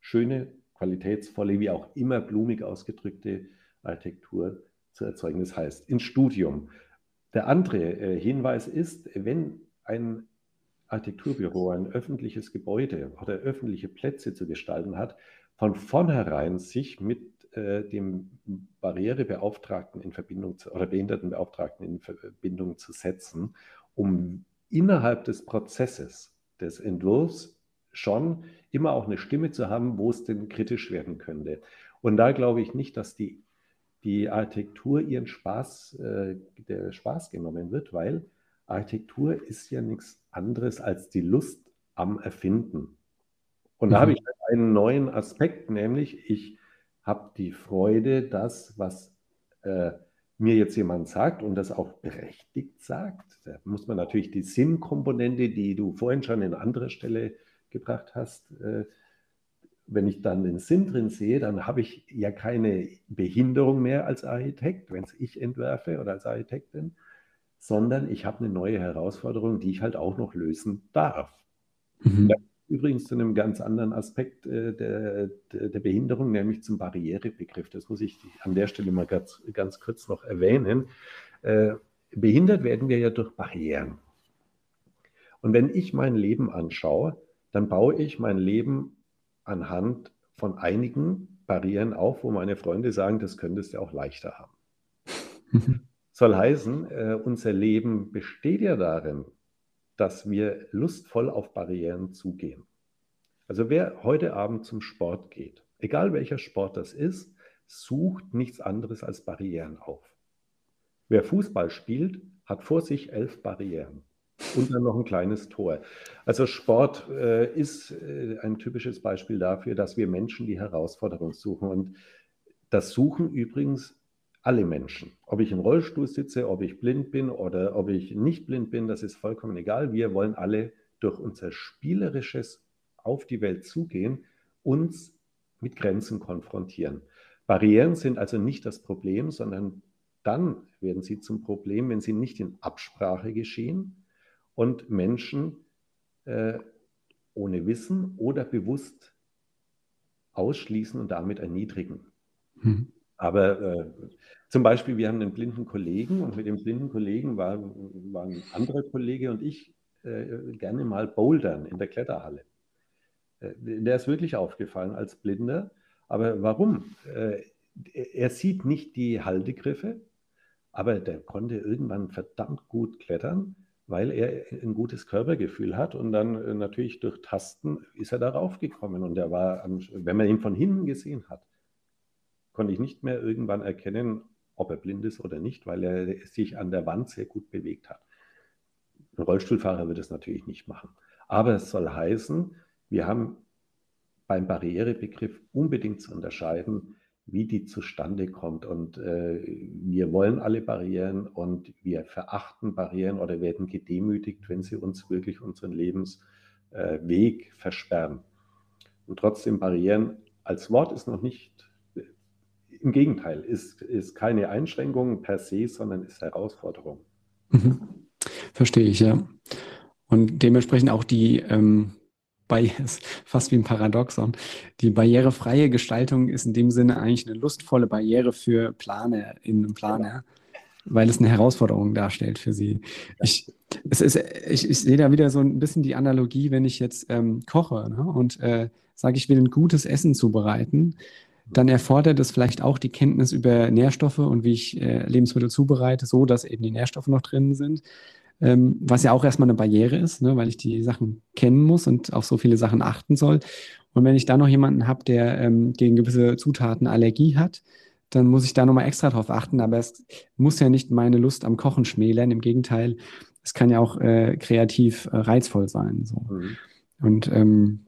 Speaker 1: schöne, qualitätsvolle, wie auch immer blumig ausgedrückte Architektur zu erzeugen. Das heißt, ins Studium. Der andere äh, Hinweis ist, wenn ein Architekturbüro ein öffentliches Gebäude oder öffentliche Plätze zu gestalten hat, von vornherein sich mit äh, dem Barrierebeauftragten in Verbindung zu, oder Behindertenbeauftragten in Verbindung zu setzen, um innerhalb des Prozesses des Entwurfs schon immer auch eine Stimme zu haben, wo es denn kritisch werden könnte. Und da glaube ich nicht, dass die, die Architektur ihren Spaß, äh, der Spaß genommen wird, weil Architektur ist ja nichts anderes als die Lust am Erfinden. Und mhm. da habe ich einen neuen Aspekt, nämlich ich habe die Freude, das, was äh, mir jetzt jemand sagt und das auch berechtigt sagt, da muss man natürlich die Sinnkomponente, die du vorhin schon in anderer Stelle gebracht hast, äh, wenn ich dann den Sinn drin sehe, dann habe ich ja keine Behinderung mehr als Architekt, wenn es ich entwerfe oder als Architektin, sondern ich habe eine neue Herausforderung, die ich halt auch noch lösen darf. Mhm. Übrigens zu einem ganz anderen Aspekt äh, der, der, Behinderung, nämlich zum Barrierebegriff. Das muss ich an der Stelle mal ganz, ganz kurz noch erwähnen. Äh, behindert werden wir ja durch Barrieren. Und wenn ich mein Leben anschaue, dann baue ich mein Leben anhand von einigen Barrieren auf, wo meine Freunde sagen, das könntest du auch leichter haben. Soll heißen, äh, unser Leben besteht ja darin, dass wir lustvoll auf Barrieren zugehen. Also wer heute Abend zum Sport geht, egal welcher Sport das ist, sucht nichts anderes als Barrieren auf. Wer Fußball spielt, hat vor sich elf Barrieren und dann noch ein kleines Tor. Also Sport äh, ist äh, ein typisches Beispiel dafür, dass wir Menschen die Herausforderung suchen. Und das suchen übrigens alle Menschen. Ob ich im Rollstuhl sitze, ob ich blind bin oder ob ich nicht blind bin, das ist vollkommen egal. Wir wollen alle durch unser spielerisches auf die Welt zugehen, uns mit Grenzen konfrontieren. Barrieren sind also nicht das Problem, sondern dann werden sie zum Problem, wenn sie nicht in Absprache geschehen, und Menschen äh, ohne Wissen oder bewusst ausschließen und damit erniedrigen. Mhm. Aber äh, zum Beispiel, wir haben einen blinden Kollegen und mit dem blinden Kollegen war, war ein anderer Kollege und ich äh, gerne mal bouldern in der Kletterhalle. Äh, der ist wirklich aufgefallen als Blinder. Aber warum? Äh, er sieht nicht die Haltegriffe, aber der konnte irgendwann verdammt gut klettern weil er ein gutes Körpergefühl hat und dann äh, natürlich durch Tasten ist er darauf gekommen und er war, wenn man ihn von hinten gesehen hat, konnte ich nicht mehr irgendwann erkennen, ob er blind ist oder nicht, weil er sich an der Wand sehr gut bewegt hat. Ein Rollstuhlfahrer wird es natürlich nicht machen. Aber es soll heißen, wir haben beim Barrierebegriff unbedingt zu unterscheiden, wie die zustande kommt. Und äh, wir wollen alle Barrieren und wir verachten Barrieren oder werden gedemütigt, wenn sie uns wirklich unseren Lebensweg äh, versperren. Und trotzdem Barrieren als Wort ist noch nicht, im Gegenteil, ist, ist keine Einschränkung per se, sondern ist Herausforderung.
Speaker 2: Mhm. Verstehe ich, ja. Und dementsprechend auch die, ähm, fast wie ein Paradoxon. Die barrierefreie Gestaltung ist in dem Sinne eigentlich eine lustvolle Barriere für Planer in einem Planer, weil es eine Herausforderung darstellt für sie. Ich, es ist, ich, ich sehe da wieder so ein bisschen die Analogie, wenn ich jetzt ähm, koche ne, und äh, sage, ich will ein gutes Essen zubereiten, dann erfordert es vielleicht auch die Kenntnis über Nährstoffe und wie ich äh, Lebensmittel zubereite, so dass eben die Nährstoffe noch drin sind ähm, was ja auch erstmal eine Barriere ist, ne, weil ich die Sachen kennen muss und auf so viele Sachen achten soll. Und wenn ich da noch jemanden habe, der ähm, gegen gewisse Zutaten Allergie hat, dann muss ich da nochmal extra drauf achten. Aber es muss ja nicht meine Lust am Kochen schmälern. Im Gegenteil, es kann ja auch äh, kreativ äh, reizvoll sein. So. Mhm. Und ähm,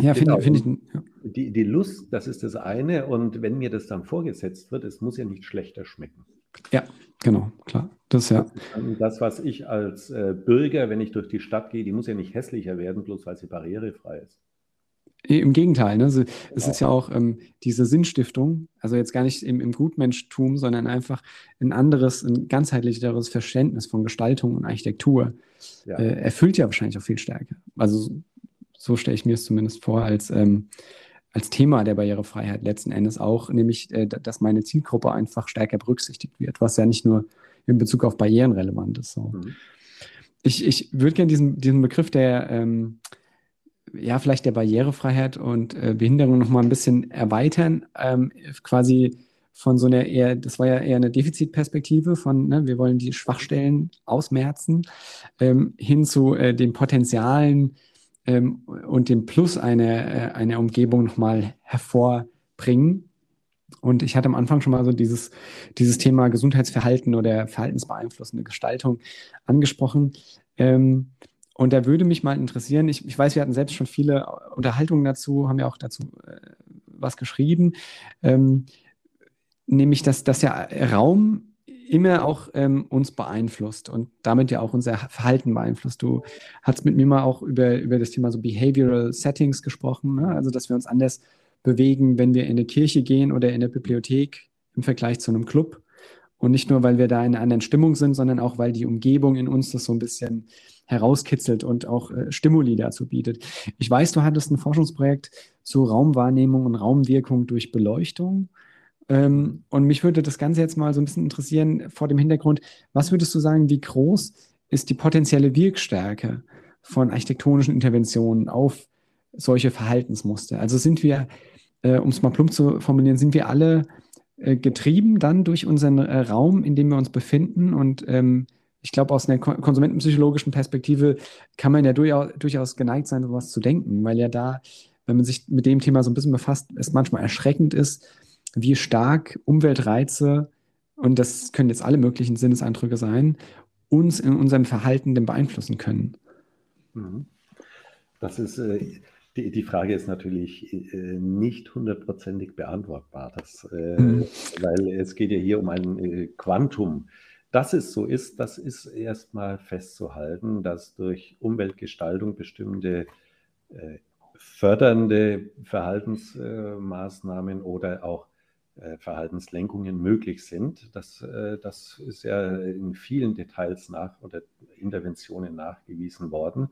Speaker 2: ja,
Speaker 1: genau. finde find ich. Ja. Die, die Lust, das ist das eine. Und wenn mir das dann vorgesetzt wird, es muss ja nicht schlechter schmecken.
Speaker 2: Ja, genau, klar. Das ja.
Speaker 1: Das, was ich als äh, Bürger, wenn ich durch die Stadt gehe, die muss ja nicht hässlicher werden, bloß weil sie barrierefrei ist.
Speaker 2: Im Gegenteil, ne? Also, es ist ja auch ähm, diese Sinnstiftung, also jetzt gar nicht im, im Gutmenschtum, sondern einfach ein anderes, ein ganzheitlicheres Verständnis von Gestaltung und Architektur ja. äh, erfüllt ja wahrscheinlich auch viel stärker. Also so stelle ich mir es zumindest vor, als ähm, als Thema der Barrierefreiheit letzten Endes auch, nämlich, äh, dass meine Zielgruppe einfach stärker berücksichtigt wird, was ja nicht nur in Bezug auf Barrieren relevant ist. So. Mhm. Ich, ich würde gerne diesen, diesen Begriff der, ähm, ja, vielleicht der Barrierefreiheit und äh, Behinderung nochmal ein bisschen erweitern, ähm, quasi von so einer eher, das war ja eher eine Defizitperspektive von, ne, wir wollen die Schwachstellen ausmerzen, ähm, hin zu äh, den Potenzialen, ähm, und den Plus einer, äh, einer Umgebung nochmal hervorbringen. Und ich hatte am Anfang schon mal so dieses, dieses Thema Gesundheitsverhalten oder verhaltensbeeinflussende Gestaltung angesprochen. Ähm, und da würde mich mal interessieren, ich, ich weiß, wir hatten selbst schon viele Unterhaltungen dazu, haben ja auch dazu äh, was geschrieben, ähm, nämlich, dass, dass ja Raum immer auch ähm, uns beeinflusst und damit ja auch unser Verhalten beeinflusst. Du hast mit mir mal auch über, über das Thema so Behavioral Settings gesprochen, ne? also dass wir uns anders bewegen, wenn wir in eine Kirche gehen oder in eine Bibliothek im Vergleich zu einem Club. Und nicht nur, weil wir da in einer anderen Stimmung sind, sondern auch, weil die Umgebung in uns das so ein bisschen herauskitzelt und auch äh, Stimuli dazu bietet. Ich weiß, du hattest ein Forschungsprojekt zu Raumwahrnehmung und Raumwirkung durch Beleuchtung. Ähm, und mich würde das Ganze jetzt mal so ein bisschen interessieren vor dem Hintergrund, was würdest du sagen, wie groß ist die potenzielle Wirkstärke von architektonischen Interventionen auf solche Verhaltensmuster? Also sind wir, äh, um es mal plump zu formulieren, sind wir alle äh, getrieben dann durch unseren äh, Raum, in dem wir uns befinden und ähm, ich glaube, aus einer konsumentenpsychologischen Perspektive kann man ja durchaus, durchaus geneigt sein, sowas zu denken, weil ja da, wenn man sich mit dem Thema so ein bisschen befasst, es manchmal erschreckend ist, wie stark Umweltreize, und das können jetzt alle möglichen Sinneseindrücke sein, uns in unserem Verhalten denn beeinflussen können.
Speaker 1: Mhm. Das ist, äh, die, die Frage ist natürlich äh, nicht hundertprozentig beantwortbar, das, äh, mhm. weil es geht ja hier um ein Quantum. Dass es so ist, das ist erstmal festzuhalten, dass durch Umweltgestaltung bestimmte fördernde Verhaltensmaßnahmen oder auch Verhaltenslenkungen möglich sind. Das, äh, das ist ja in vielen Details nach oder Interventionen nachgewiesen worden.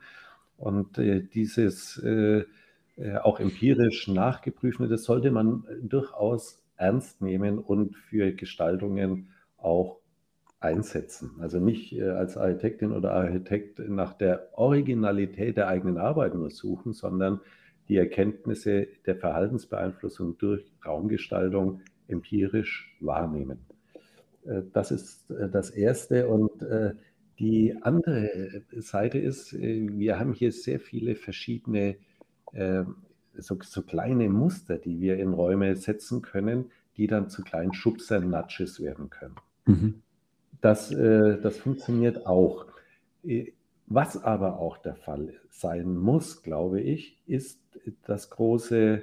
Speaker 1: Und äh, dieses auch empirisch nachgeprüfte, das sollte man durchaus ernst nehmen und für Gestaltungen auch einsetzen. Also nicht als Architektin oder Architekt nach der Originalität der eigenen Arbeit nur suchen, sondern die Erkenntnisse der Verhaltensbeeinflussung durch Raumgestaltung empirisch wahrnehmen. Äh, das ist äh, das Erste. Und äh, die andere Seite ist, wir haben hier sehr viele verschiedene, so, so kleine Muster, die wir in Räume setzen können, die dann zu kleinen Schubsern, Nudges werden können. Mhm. Das, das funktioniert auch. Was aber auch der Fall sein muss, glaube ich, ist das große,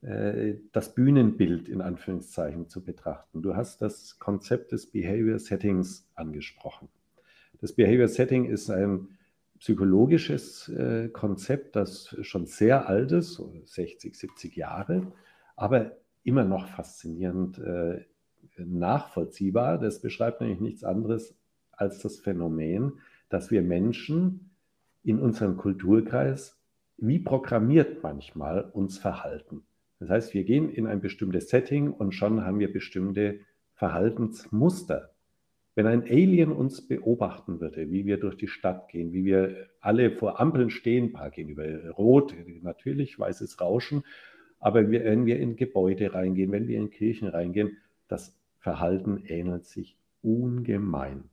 Speaker 1: das Bühnenbild in Anführungszeichen zu betrachten. Du hast das Konzept des Behavior Settings angesprochen. Das Behavior Setting ist ein psychologisches äh, Konzept, das schon sehr alt ist, so 60, 70 Jahre, aber immer noch faszinierend äh, nachvollziehbar. Das beschreibt nämlich nichts anderes als das Phänomen, dass wir Menschen in unserem Kulturkreis wie programmiert manchmal uns verhalten. Das heißt, wir gehen in ein bestimmtes Setting und schon haben wir bestimmte Verhaltensmuster. Wenn ein Alien uns beobachten würde, wie wir durch die Stadt gehen, wie wir alle vor Ampeln stehen, paar gehen über Rot, natürlich, weißes Rauschen, aber wenn wir in Gebäude reingehen, wenn wir in Kirchen reingehen, das Verhalten ähnelt sich ungemein.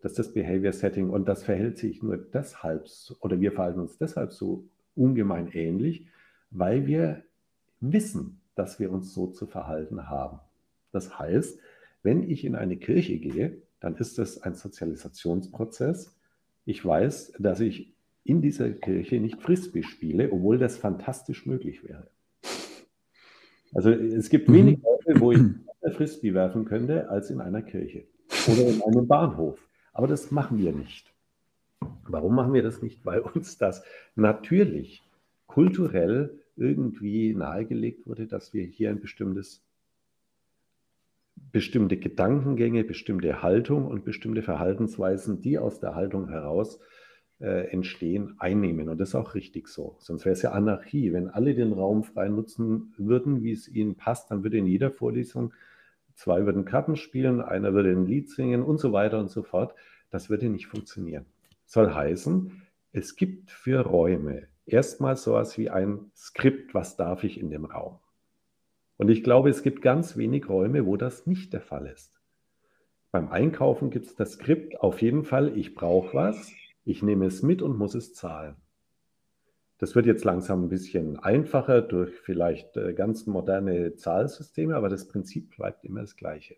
Speaker 1: Das ist das Behavior Setting und das verhält sich nur deshalb, oder wir verhalten uns deshalb so ungemein ähnlich, weil wir wissen, dass wir uns so zu verhalten haben. Das heißt, wenn ich in eine Kirche gehe, dann ist das ein Sozialisationsprozess. Ich weiß, dass ich in dieser Kirche nicht Frisbee spiele, obwohl das fantastisch möglich wäre. Also es gibt mhm. wenig Orte, wo ich Frisbee werfen könnte, als in einer Kirche oder in einem Bahnhof. Aber das machen wir nicht. Warum machen wir das nicht? Weil uns das natürlich kulturell irgendwie nahegelegt wurde, dass wir hier ein bestimmtes, bestimmte Gedankengänge, bestimmte Haltung und bestimmte Verhaltensweisen, die aus der Haltung heraus äh, entstehen, einnehmen. Und das ist auch richtig so. Sonst wäre es ja Anarchie. Wenn alle den Raum frei nutzen würden, wie es ihnen passt, dann würde in jeder Vorlesung zwei würden Karten spielen, einer würde ein Lied singen und so weiter und so fort. Das würde nicht funktionieren. Soll heißen, es gibt für Räume erstmal sowas wie ein Skript, was darf ich in dem Raum. Und ich glaube, es gibt ganz wenig Räume, wo das nicht der Fall ist. Beim Einkaufen gibt es das Skript auf jeden Fall, ich brauche was, ich nehme es mit und muss es zahlen. Das wird jetzt langsam ein bisschen einfacher durch vielleicht äh, ganz moderne Zahlsysteme, aber das Prinzip bleibt immer das gleiche.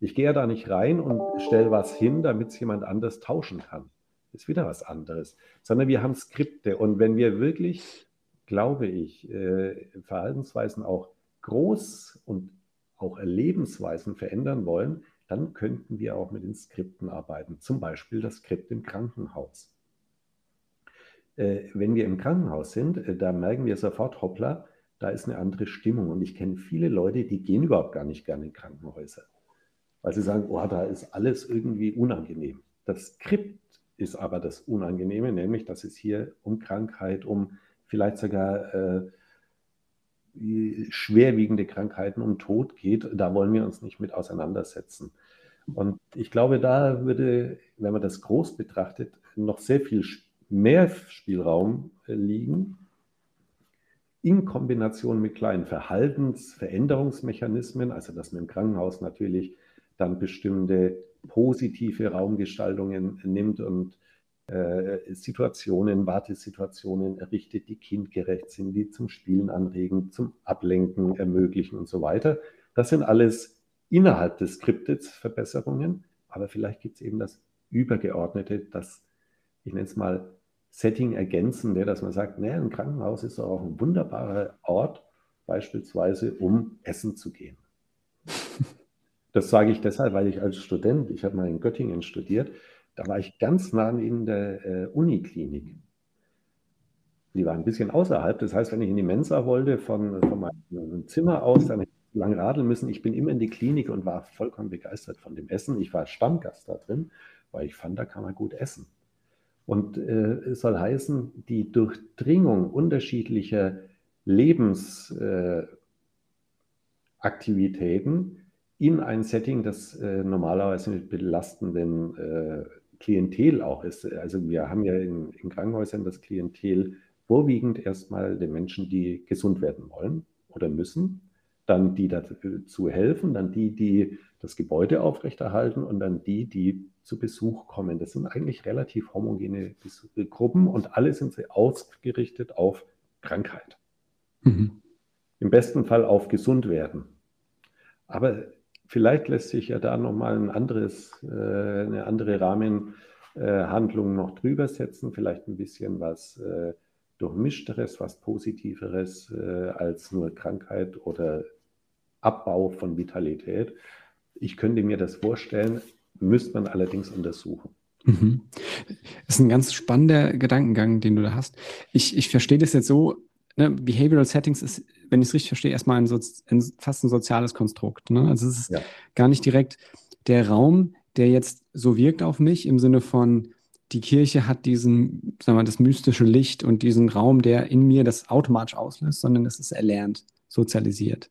Speaker 1: Ich gehe ja da nicht rein und stelle was hin, damit es jemand anders tauschen kann ist wieder was anderes. Sondern wir haben Skripte. Und wenn wir wirklich, glaube ich, äh, Verhaltensweisen auch groß und auch Erlebensweisen verändern wollen, dann könnten wir auch mit den Skripten arbeiten. Zum Beispiel das Skript im Krankenhaus. Äh, wenn wir im Krankenhaus sind, äh, da merken wir sofort, hoppla, da ist eine andere Stimmung. Und ich kenne viele Leute, die gehen überhaupt gar nicht gerne in Krankenhäuser, weil sie sagen, oh, da ist alles irgendwie unangenehm. Das Skript ist aber das Unangenehme, nämlich dass es hier um Krankheit, um vielleicht sogar äh, schwerwiegende Krankheiten, um Tod geht. Da wollen wir uns nicht mit auseinandersetzen. Und ich glaube, da würde, wenn man das groß betrachtet, noch sehr viel mehr Spielraum äh, liegen, in Kombination mit kleinen Verhaltensveränderungsmechanismen, also dass man im Krankenhaus natürlich dann bestimmte positive Raumgestaltungen nimmt und äh, Situationen, Wartesituationen errichtet, die kindgerecht sind, die zum Spielen anregen, zum Ablenken ermöglichen und so weiter. Das sind alles innerhalb des Skriptes Verbesserungen, aber vielleicht gibt es eben das Übergeordnete, das, ich nenne es mal, Setting ergänzende, dass man sagt, naja, ein Krankenhaus ist auch ein wunderbarer Ort, beispielsweise um essen zu gehen. Das sage ich deshalb, weil ich als Student, ich habe mal in Göttingen studiert, da war ich ganz nah in der äh, Uniklinik. Die war ein bisschen außerhalb. Das heißt, wenn ich in die Mensa wollte, von, von meinem Zimmer aus, dann hätte ich lang radeln müssen. Ich bin immer in die Klinik und war vollkommen begeistert von dem Essen. Ich war Stammgast da drin, weil ich fand, da kann man gut essen. Und äh, es soll heißen, die Durchdringung unterschiedlicher Lebensaktivitäten äh, in ein Setting, das äh, normalerweise mit belastenden äh, Klientel auch ist. Also wir haben ja in, in, Krankenhäusern das Klientel vorwiegend erstmal den Menschen, die gesund werden wollen oder müssen, dann die dazu helfen, dann die, die das Gebäude aufrechterhalten und dann die, die zu Besuch kommen. Das sind eigentlich relativ homogene Gruppen und alle sind sie ausgerichtet auf Krankheit. Mhm. Im besten Fall auf gesund werden. Aber vielleicht lässt sich ja da nochmal ein anderes, äh, eine andere Rahmenhandlung noch drüber setzen, vielleicht ein bisschen was äh, durchmischteres, was positiveres äh, als nur Krankheit oder Abbau von Vitalität. Ich könnte mir das vorstellen, müsste man allerdings untersuchen.
Speaker 2: Mhm. Das ist ein ganz spannender Gedankengang, den du da hast. Ich, ich verstehe das jetzt so, ne, Behavioral Settings ist, wenn ich es richtig verstehe, erstmal ein, ein, fast ein soziales Konstrukt. Ne? Also es ist ja. gar nicht direkt der Raum, der jetzt so wirkt auf mich im Sinne von, die Kirche hat diesen, sagen wir mal, das mystische Licht und diesen Raum, der in mir das automatisch auslöst, sondern es ist erlernt, sozialisiert.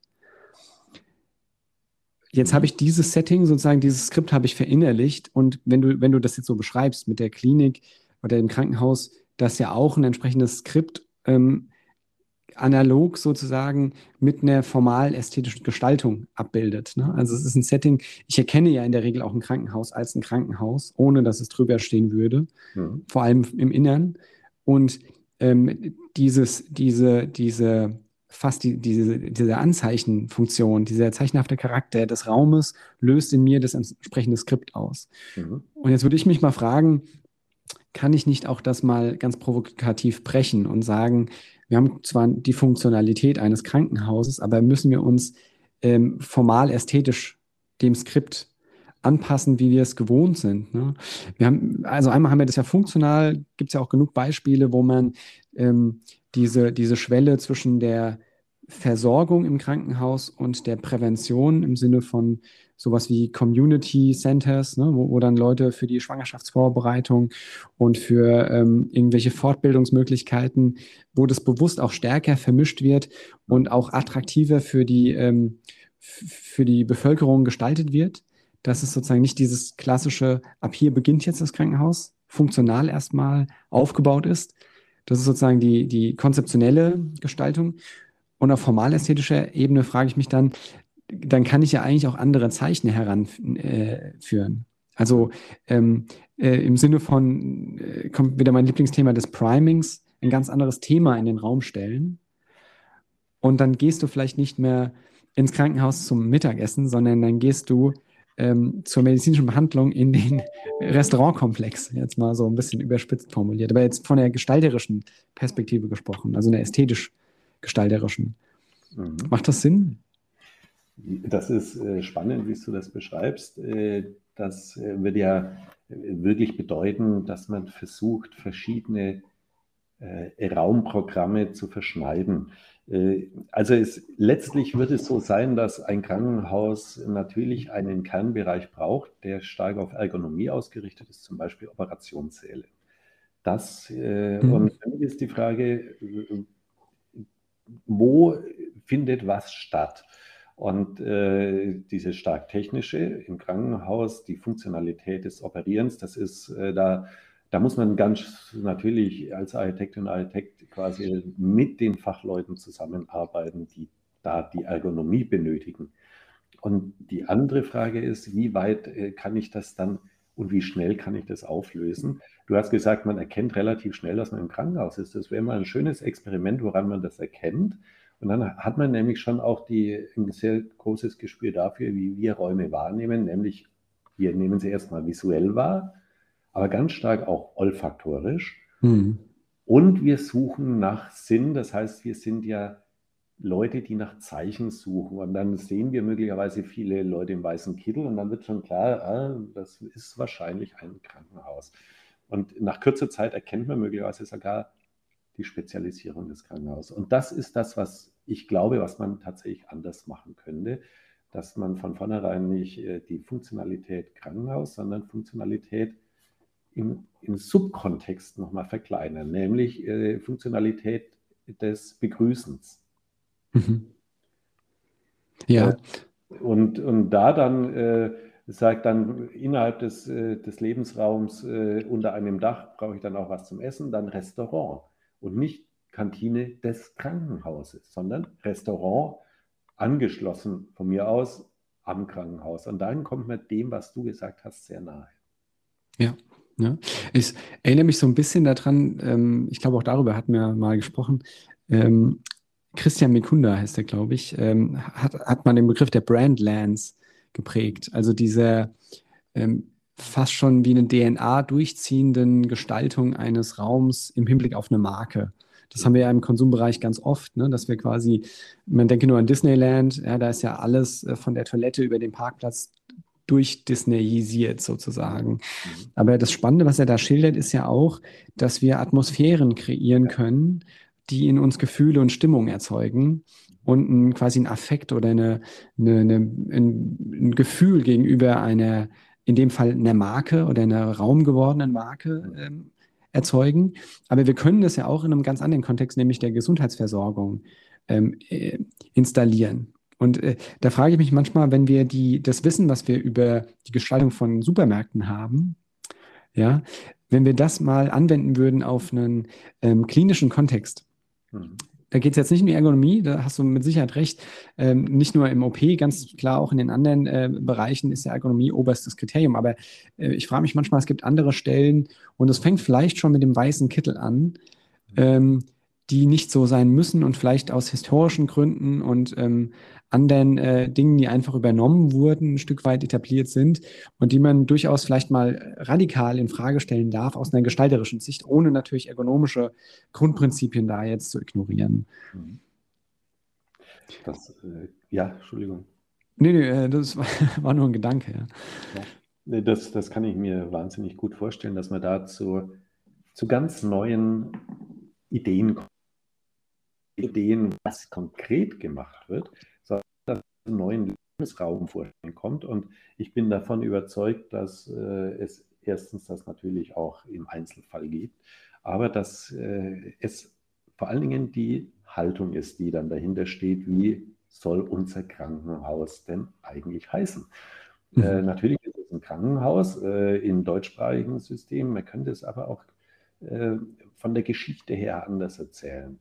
Speaker 2: Jetzt habe ich dieses Setting, sozusagen dieses Skript habe ich verinnerlicht und wenn du, wenn du das jetzt so beschreibst mit der Klinik oder dem Krankenhaus, das ja auch ein entsprechendes Skript ähm, analog sozusagen mit einer formal ästhetischen Gestaltung abbildet. Ne? Also es ist ein Setting, ich erkenne ja in der Regel auch ein Krankenhaus als ein Krankenhaus, ohne dass es drüber stehen würde, mhm. vor allem im Innern. Und ähm, dieses, diese, diese, fast die, diese, diese Anzeichenfunktion, dieser zeichenhafte Charakter des Raumes löst in mir das entsprechende Skript aus. Mhm. Und jetzt würde ich mich mal fragen, kann ich nicht auch das mal ganz provokativ brechen und sagen, wir haben zwar die Funktionalität eines Krankenhauses, aber müssen wir uns ähm, formal ästhetisch dem Skript anpassen, wie wir es gewohnt sind. Ne? Wir haben, also einmal haben wir das ja funktional, gibt es ja auch genug Beispiele, wo man ähm, diese, diese Schwelle zwischen der Versorgung im Krankenhaus und der Prävention im Sinne von sowas wie Community Centers, ne, wo, wo, dann Leute für die Schwangerschaftsvorbereitung und für ähm, irgendwelche Fortbildungsmöglichkeiten, wo das bewusst auch stärker vermischt wird und auch attraktiver für die, ähm, für die Bevölkerung gestaltet wird. Dass es sozusagen nicht dieses klassische, ab hier beginnt jetzt das Krankenhaus, funktional erstmal aufgebaut ist. Das ist sozusagen die, die konzeptionelle Gestaltung. Und auf formal-ästhetischer Ebene frage ich mich dann, dann kann ich ja eigentlich auch andere Zeichen heranführen. Äh, also ähm, äh, im Sinne von, äh, kommt wieder mein Lieblingsthema des Primings, ein ganz anderes Thema in den Raum stellen. Und dann gehst du vielleicht nicht mehr ins Krankenhaus zum Mittagessen, sondern dann gehst du ähm, zur medizinischen Behandlung in den Restaurantkomplex, jetzt mal so ein bisschen überspitzt formuliert, aber jetzt von der gestalterischen Perspektive gesprochen, also einer ästhetisch gestalterischen. Mhm. Macht das Sinn?
Speaker 1: Das ist äh, spannend, wie du das beschreibst. Äh, das äh, wird ja wirklich bedeuten, dass man versucht, verschiedene Raumprogramme zu verschneiden. Also es, letztlich wird es so sein, dass ein Krankenhaus natürlich einen Kernbereich braucht, der stark auf Ergonomie ausgerichtet ist, zum Beispiel Operationssäle. Das, mhm. Und für mich ist die Frage, wo findet was statt? Und äh, diese stark technische im Krankenhaus, die Funktionalität des Operierens, das ist äh, da, da muss man ganz natürlich als Architektin und Architekt quasi mit den Fachleuten zusammenarbeiten, die da die Ergonomie benötigen. Und die andere Frage ist, wie weit äh, kann ich das dann und wie schnell kann ich das auflösen? Du hast gesagt, man erkennt relativ schnell, dass man im Krankenhaus ist. Das wäre mal ein schönes Experiment, woran man das erkennt. Und dann hat man nämlich schon auch die, ein sehr großes Gespür dafür, wie wir Räume wahrnehmen, nämlich wir nehmen sie erstmal visuell wahr, aber ganz stark auch olfaktorisch. Mhm. Und wir suchen nach Sinn, das heißt, wir sind ja Leute, die nach Zeichen suchen. Und dann sehen wir möglicherweise viele Leute im weißen Kittel und dann wird schon klar, ah, das ist wahrscheinlich ein Krankenhaus. Und nach kurzer Zeit erkennt man möglicherweise sogar die Spezialisierung des Krankenhauses. Und das ist das, was ich glaube, was man tatsächlich anders machen könnte, dass man von vornherein nicht äh, die Funktionalität Krankenhaus, sondern Funktionalität im, im Subkontext nochmal verkleinern, nämlich äh, Funktionalität des Begrüßens. Mhm. Ja. Und, und da dann äh, sagt dann innerhalb des, äh, des Lebensraums äh, unter einem Dach brauche ich dann auch was zum Essen, dann Restaurant und nicht Kantine des Krankenhauses, sondern Restaurant angeschlossen von mir aus am Krankenhaus. Und dann kommt man dem, was du gesagt hast, sehr nahe.
Speaker 2: Ja. Ja, ich erinnere mich so ein bisschen daran, ähm, ich glaube auch darüber hatten wir mal gesprochen. Ähm, Christian Mikunda heißt er, glaube ich, ähm, hat, hat man den Begriff der Brandlands geprägt. Also diese ähm, fast schon wie eine DNA durchziehenden Gestaltung eines Raums im Hinblick auf eine Marke. Das haben wir ja im Konsumbereich ganz oft, ne? dass wir quasi, man denke nur an Disneyland, ja, da ist ja alles äh, von der Toilette über den Parkplatz durch Disneyisiert sozusagen. Mhm. Aber das Spannende, was er da schildert, ist ja auch, dass wir Atmosphären kreieren können die in uns Gefühle und Stimmung erzeugen und ein, quasi ein Affekt oder eine, eine, eine ein, ein, Gefühl gegenüber einer, in dem Fall einer Marke oder einer raumgewordenen Marke ähm, erzeugen. Aber wir können das ja auch in einem ganz anderen Kontext, nämlich der Gesundheitsversorgung, ähm, äh, installieren. Und äh, da frage ich mich manchmal, wenn wir die, das Wissen, was wir über die Gestaltung von Supermärkten haben, ja, wenn wir das mal anwenden würden auf einen ähm, klinischen Kontext, mhm. Da geht es jetzt nicht um die Ergonomie, da hast du mit Sicherheit recht. Ähm, nicht nur im OP, ganz klar auch in den anderen äh, Bereichen ist die Ergonomie oberstes Kriterium. Aber äh, ich frage mich manchmal, es gibt andere Stellen und es fängt vielleicht schon mit dem weißen Kittel an. Ähm, die nicht so sein müssen und vielleicht aus historischen Gründen und ähm, anderen äh, Dingen, die einfach übernommen wurden, ein Stück weit etabliert sind und die man durchaus vielleicht mal radikal in Frage stellen darf aus einer gestalterischen Sicht, ohne natürlich ergonomische Grundprinzipien da jetzt zu ignorieren. Mhm.
Speaker 1: Das, äh, ja, Entschuldigung.
Speaker 2: Nee, nee, äh, das war, war, nur ein Gedanke. Ja.
Speaker 1: ja. Das, das kann ich mir wahnsinnig gut vorstellen, dass man da zu, zu ganz neuen Ideen kommt. Ideen, was konkret gemacht wird, neuen Lebensraum vorstellen kommt. Und ich bin davon überzeugt, dass äh, es erstens das natürlich auch im Einzelfall gibt, aber dass äh, es vor allen Dingen die Haltung ist, die dann dahinter steht, wie soll unser Krankenhaus denn eigentlich heißen? Mhm. Äh, natürlich ist es ein Krankenhaus äh, im deutschsprachigen System, man könnte es aber auch äh, von der Geschichte her anders erzählen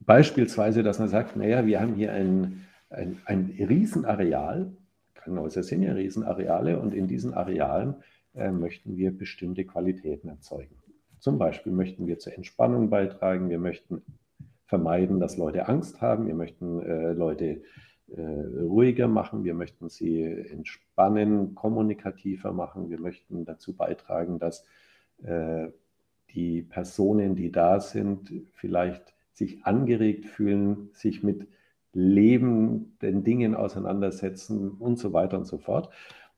Speaker 1: beispielsweise, dass man sagt, naja, wir haben hier ein, ein, ein Riesenareal, Krankenhäuser sind ja Riesenareale und in diesen Arealen äh, möchten wir bestimmte Qualitäten erzeugen. Zum Beispiel möchten wir zur Entspannung beitragen, wir möchten vermeiden, dass Leute Angst haben, wir möchten äh, Leute äh, ruhiger machen, wir möchten sie entspannen, kommunikativer machen, wir möchten dazu beitragen, dass äh, die Personen, die da sind, vielleicht sich angeregt fühlen, sich mit lebenden Dingen auseinandersetzen und so weiter und so fort.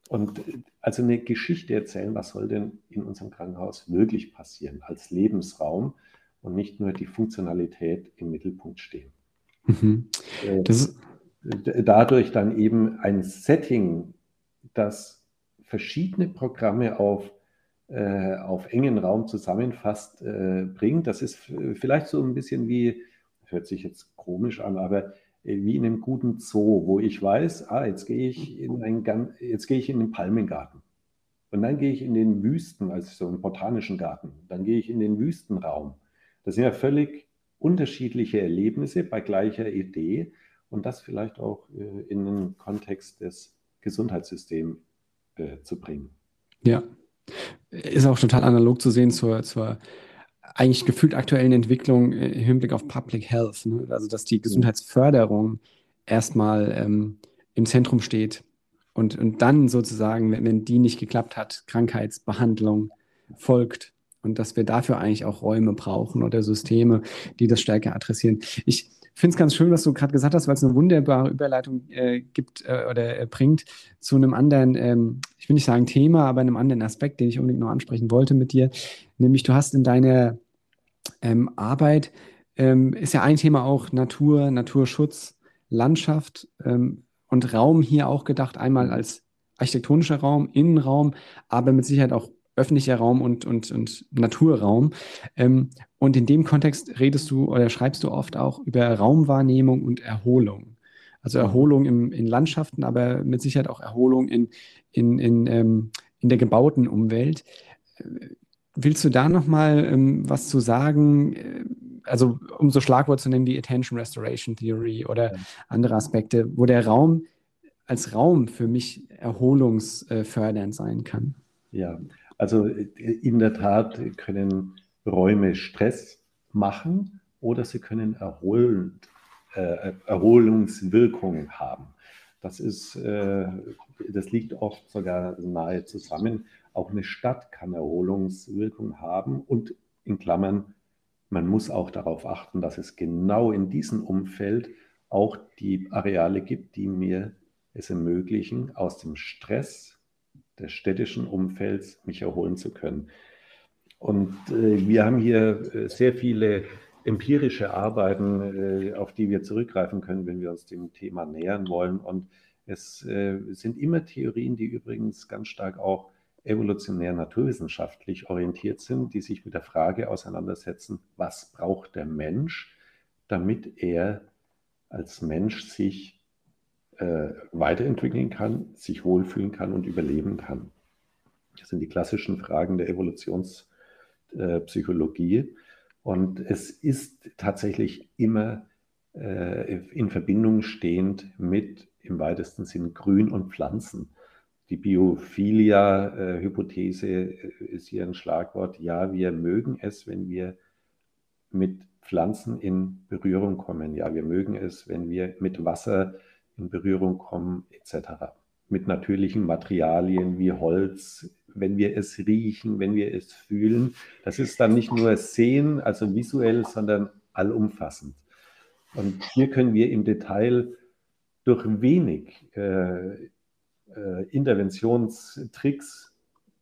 Speaker 1: Und also eine Geschichte erzählen, was soll denn in unserem Krankenhaus wirklich passieren als Lebensraum und nicht nur die Funktionalität im Mittelpunkt stehen. Mhm. Äh, das Dadurch dann eben ein Setting, das verschiedene Programme auf äh, auf engen Raum zusammenfasst, äh, bringt. Das ist vielleicht so ein bisschen wie, hört sich jetzt komisch an, aber äh, wie in einem guten Zoo, wo ich weiß, ah, jetzt gehe ich in jetzt gehe ich in den Palmengarten. Und dann gehe ich in den Wüsten, also so einen botanischen Garten. Dann gehe ich in den Wüstenraum. Das sind ja völlig unterschiedliche Erlebnisse bei gleicher Idee und das vielleicht auch äh, in den Kontext des Gesundheitssystems äh, zu bringen.
Speaker 2: Ja, ist auch total analog zu sehen zur, zur eigentlich gefühlt aktuellen Entwicklung im Hinblick auf Public Health. Ne? Also, dass die Gesundheitsförderung erstmal ähm, im Zentrum steht und, und dann sozusagen, wenn, wenn die nicht geklappt hat, Krankheitsbehandlung folgt und dass wir dafür eigentlich auch Räume brauchen oder Systeme, die das stärker adressieren. Ich finde es ganz schön, was du gerade gesagt hast, weil es eine wunderbare Überleitung äh, gibt äh, oder äh, bringt zu einem anderen, ähm, ich will nicht sagen Thema, aber einem anderen Aspekt, den ich unbedingt noch ansprechen wollte mit dir. Nämlich, du hast in deiner ähm, Arbeit, ähm, ist ja ein Thema auch Natur, Naturschutz, Landschaft ähm, und Raum hier auch gedacht, einmal als architektonischer Raum, Innenraum, aber mit Sicherheit auch öffentlicher Raum und, und, und Naturraum. Ähm, und in dem Kontext redest du oder schreibst du oft auch über Raumwahrnehmung und Erholung. Also Erholung im, in Landschaften, aber mit Sicherheit auch Erholung in, in, in, ähm, in der gebauten Umwelt. Willst du da nochmal ähm, was zu sagen? Also um so Schlagwort zu nennen wie Attention Restoration Theory oder ja. andere Aspekte, wo der Raum als Raum für mich erholungsfördernd sein kann.
Speaker 1: Ja, also in der Tat können Räume Stress machen oder sie können erholend, äh, Erholungswirkungen haben. Das, ist, äh, das liegt oft sogar nahe zusammen. Auch eine Stadt kann Erholungswirkungen haben und in Klammern, man muss auch darauf achten, dass es genau in diesem Umfeld auch die Areale gibt, die mir es ermöglichen, aus dem Stress des städtischen Umfelds mich erholen zu können. Und äh, wir haben hier äh, sehr viele empirische Arbeiten, äh, auf die wir zurückgreifen können, wenn wir uns dem Thema nähern wollen. Und es äh, sind immer Theorien, die übrigens ganz stark auch evolutionär naturwissenschaftlich orientiert sind, die sich mit der Frage auseinandersetzen, was braucht der Mensch, damit er als Mensch sich äh, weiterentwickeln kann, sich wohlfühlen kann und überleben kann. Das sind die klassischen Fragen der Evolutionspsychologie. Und es ist tatsächlich immer äh, in Verbindung stehend mit im weitesten Sinn Grün und Pflanzen. Die Biophilia-Hypothese äh, ist hier ein Schlagwort. Ja, wir mögen es, wenn wir mit Pflanzen in Berührung kommen. Ja, wir mögen es, wenn wir mit Wasser in Berührung kommen, etc. Mit natürlichen Materialien wie Holz, wenn wir es riechen, wenn wir es fühlen. Das ist dann nicht nur sehen, also visuell, sondern allumfassend. Und hier können wir im Detail durch wenig äh, äh, Interventionstricks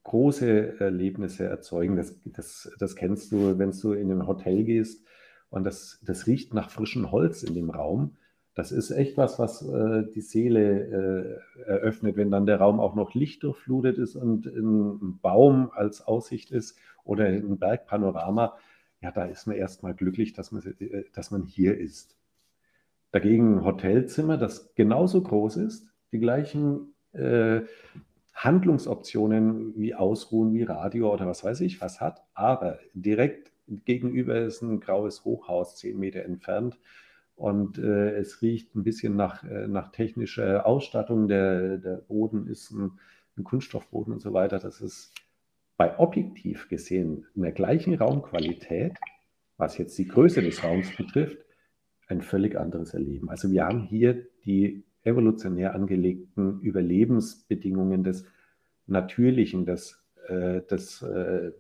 Speaker 1: große Erlebnisse erzeugen. Das, das, das kennst du, wenn du in ein Hotel gehst und das, das riecht nach frischem Holz in dem Raum. Das ist echt was, was äh, die Seele äh, eröffnet, wenn dann der Raum auch noch lichtdurchflutet ist und ein Baum als Aussicht ist oder ein Bergpanorama. Ja, da ist man erstmal glücklich, dass man, äh, dass man hier ist. Dagegen ein Hotelzimmer, das genauso groß ist, die gleichen äh, Handlungsoptionen wie Ausruhen, wie Radio oder was weiß ich was hat, aber direkt gegenüber ist ein graues Hochhaus, zehn Meter entfernt. Und äh, es riecht ein bisschen nach, äh, nach technischer Ausstattung. Der, der Boden ist ein, ein, Kunststoffboden und so weiter. Das ist bei objektiv gesehen in der gleichen Raumqualität, was jetzt die Größe des Raums betrifft, ein völlig anderes Erleben. Also wir haben hier die evolutionär angelegten Überlebensbedingungen des Natürlichen, des, äh, des äh,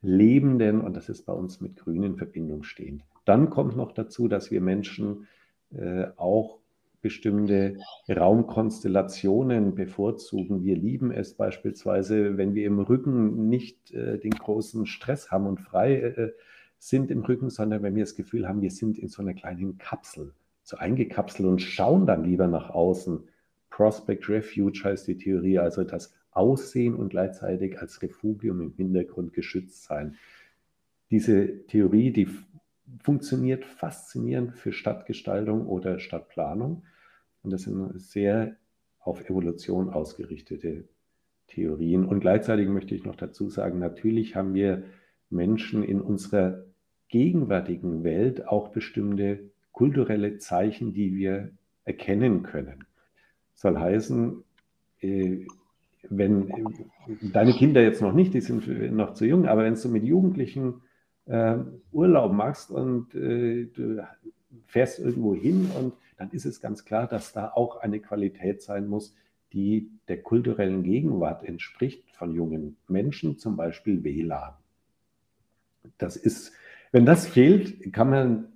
Speaker 1: Lebenden und das ist bei uns mit Grün in Verbindung stehend. Dann kommt noch dazu, dass wir Menschen äh, auch bestimmte Raumkonstellationen bevorzugen. Wir lieben es beispielsweise, wenn wir im Rücken nicht äh, den großen Stress haben und frei äh, sind im Rücken, sondern wenn wir das Gefühl haben, wir sind in so einer kleinen Kapsel so eingekapselt und schauen dann lieber nach außen. Prospect Refuge heißt die Theorie, also das Aussehen und gleichzeitig als Refugium im Hintergrund geschützt sein. Diese Theorie, die funktioniert faszinierend für Stadtgestaltung oder Stadtplanung. Und das sind sehr auf Evolution ausgerichtete Theorien. Und gleichzeitig möchte ich noch dazu sagen, natürlich haben wir Menschen in unserer gegenwärtigen Welt auch bestimmte kulturelle Zeichen, die wir erkennen können. Soll heißen, äh, wenn deine Kinder jetzt noch nicht, die sind noch zu jung, aber wenn du mit Jugendlichen Urlaub machst und äh, du fährst irgendwo hin und dann ist es ganz klar, dass da auch eine Qualität sein muss, die der kulturellen Gegenwart entspricht von jungen Menschen, zum Beispiel WLAN. Das ist, wenn das fehlt, kann man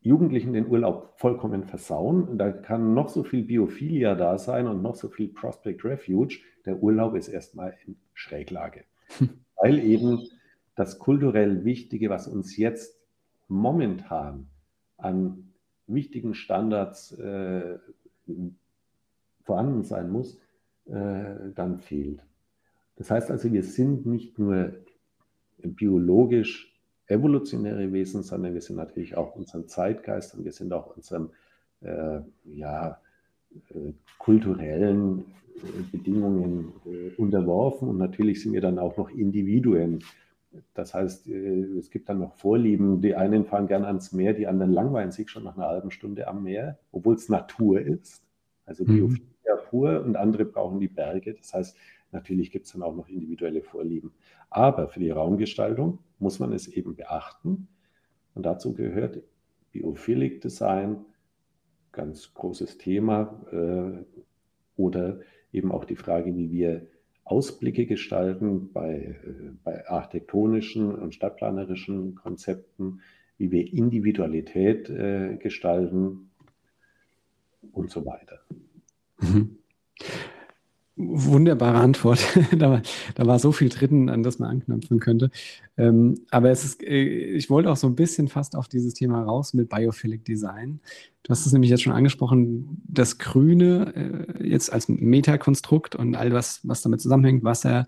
Speaker 1: Jugendlichen den Urlaub vollkommen versauen. Da kann noch so viel Biophilia da sein und noch so viel Prospect Refuge. Der Urlaub ist erstmal in Schräglage. Weil eben das kulturell Wichtige, was uns jetzt momentan an wichtigen Standards äh, vorhanden sein muss, äh, dann fehlt. Das heißt also, wir sind nicht nur biologisch evolutionäre Wesen, sondern wir sind natürlich auch unserem Zeitgeist und wir sind auch unserem äh, ja, äh, kulturellen äh, Bedingungen äh, unterworfen und natürlich sind wir dann auch noch Individuen. Das heißt, äh, es gibt dann noch Vorlieben. Die einen fahren gern ans Meer, die anderen langweilen sich schon nach einer halben Stunde am Meer, obwohl es Natur ist. Also mhm. Biophilia pur und andere brauchen die Berge. Das heißt, natürlich gibt es dann auch noch individuelle Vorlieben. Aber für die Raumgestaltung muss man es eben beachten. Und dazu gehört Biophilic Design, ganz großes Thema, äh, oder eben auch die Frage, wie wir Ausblicke gestalten bei, äh, bei architektonischen und stadtplanerischen Konzepten, wie wir Individualität äh, gestalten und so weiter.
Speaker 2: Mhm. Wunderbare Antwort. da, war, da, war, so viel drin, an das man anknüpfen könnte. Ähm, aber es ist, äh, ich wollte auch so ein bisschen fast auf dieses Thema raus mit Biophilic Design. Du hast es nämlich jetzt schon angesprochen, das Grüne äh, jetzt als Metakonstrukt und all das, was damit zusammenhängt, Wasser,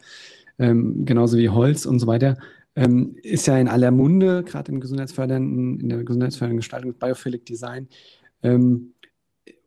Speaker 2: ähm, genauso wie Holz und so weiter, ähm, ist ja in aller Munde, gerade im gesundheitsfördernden, in der gesundheitsfördernden Gestaltung mit Biophilic Design. Ähm,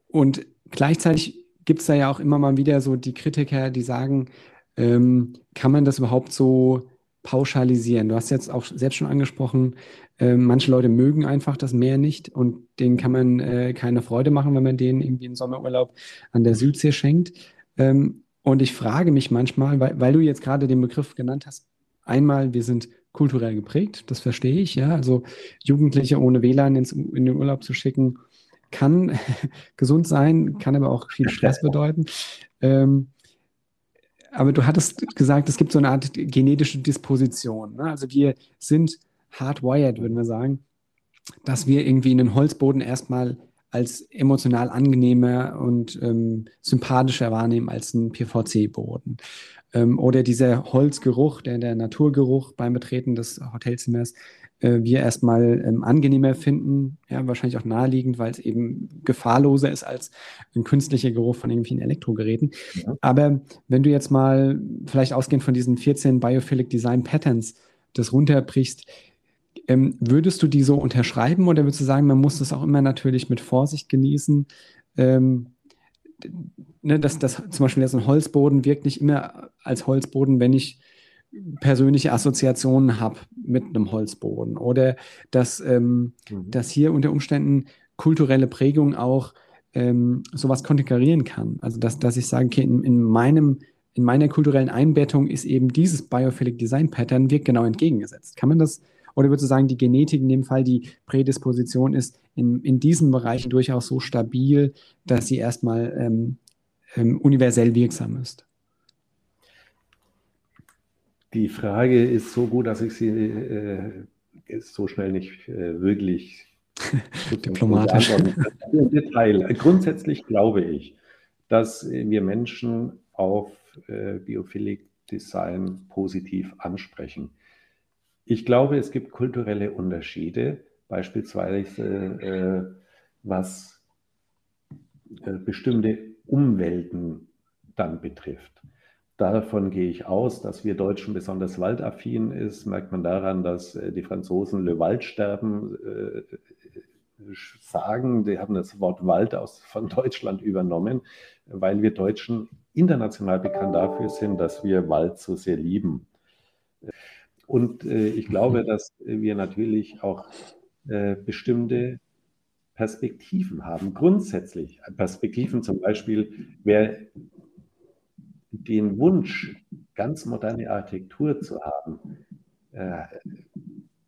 Speaker 2: und gleichzeitig gibt es da ja auch immer mal wieder so die Kritiker, die sagen, ähm, kann man das überhaupt so pauschalisieren? Du hast jetzt auch selbst schon angesprochen, äh, manche Leute mögen einfach das Meer nicht und denen kann man äh, keine Freude machen, wenn man denen irgendwie einen Sommerurlaub an der Südsee schenkt. Ähm, und ich frage mich manchmal, weil, weil du jetzt gerade den Begriff genannt hast, einmal, wir sind kulturell geprägt, das verstehe ich, ja. Also Jugendliche ohne WLAN ins, in den Urlaub zu schicken, kann gesund sein, kann aber auch viel Stress bedeuten. Ähm, aber du hattest gesagt, es gibt so eine Art genetische Disposition. Ne? Also wir sind hardwired, würden wir sagen, dass wir irgendwie einen Holzboden erstmal als emotional angenehmer und ähm, sympathischer wahrnehmen als einen PVC-Boden. Ähm, oder dieser Holzgeruch, der, der Naturgeruch beim Betreten des Hotelzimmers, wir erstmal ähm, angenehmer finden, ja, wahrscheinlich auch naheliegend, weil es eben gefahrloser ist als ein künstlicher Geruch von irgendwelchen Elektrogeräten. Ja. Aber wenn du jetzt mal vielleicht ausgehend von diesen 14 Biophilic Design Patterns das runterbrichst, ähm, würdest du die so unterschreiben oder würdest du sagen, man muss das auch immer natürlich mit Vorsicht genießen? Ähm, ne, dass, dass zum Beispiel jetzt ein Holzboden wirkt nicht immer als Holzboden, wenn ich persönliche Assoziationen habe mit einem Holzboden oder dass, ähm, mhm. dass hier unter Umständen kulturelle Prägung auch ähm, sowas konterkarieren kann. Also dass, dass ich sage, okay, in, in, meinem, in meiner kulturellen Einbettung ist eben dieses Biophilic Design Pattern wirkt genau entgegengesetzt. Kann man das, oder würdest du sagen, die Genetik in dem Fall, die Prädisposition ist in, in diesen Bereichen durchaus so stabil, dass sie erstmal ähm, ähm, universell wirksam ist?
Speaker 1: Die Frage ist so gut, dass ich sie äh, so schnell nicht äh, wirklich
Speaker 2: diplomatisch
Speaker 1: im Detail. Grundsätzlich glaube ich, dass wir Menschen auf äh, Biophilic Design positiv ansprechen. Ich glaube, es gibt kulturelle Unterschiede, beispielsweise äh, was äh, bestimmte Umwelten dann betrifft. Davon gehe ich aus, dass wir Deutschen besonders waldaffin ist, merkt man daran, dass äh, die Franzosen Le Waldsterben äh, sagen. Die haben das Wort Wald aus, von Deutschland übernommen, weil wir Deutschen international bekannt dafür sind, dass wir Wald so sehr lieben. Und äh, ich glaube, dass wir natürlich auch äh, bestimmte Perspektiven haben, grundsätzlich. Perspektiven zum Beispiel, wer den Wunsch, ganz moderne Architektur zu haben, äh,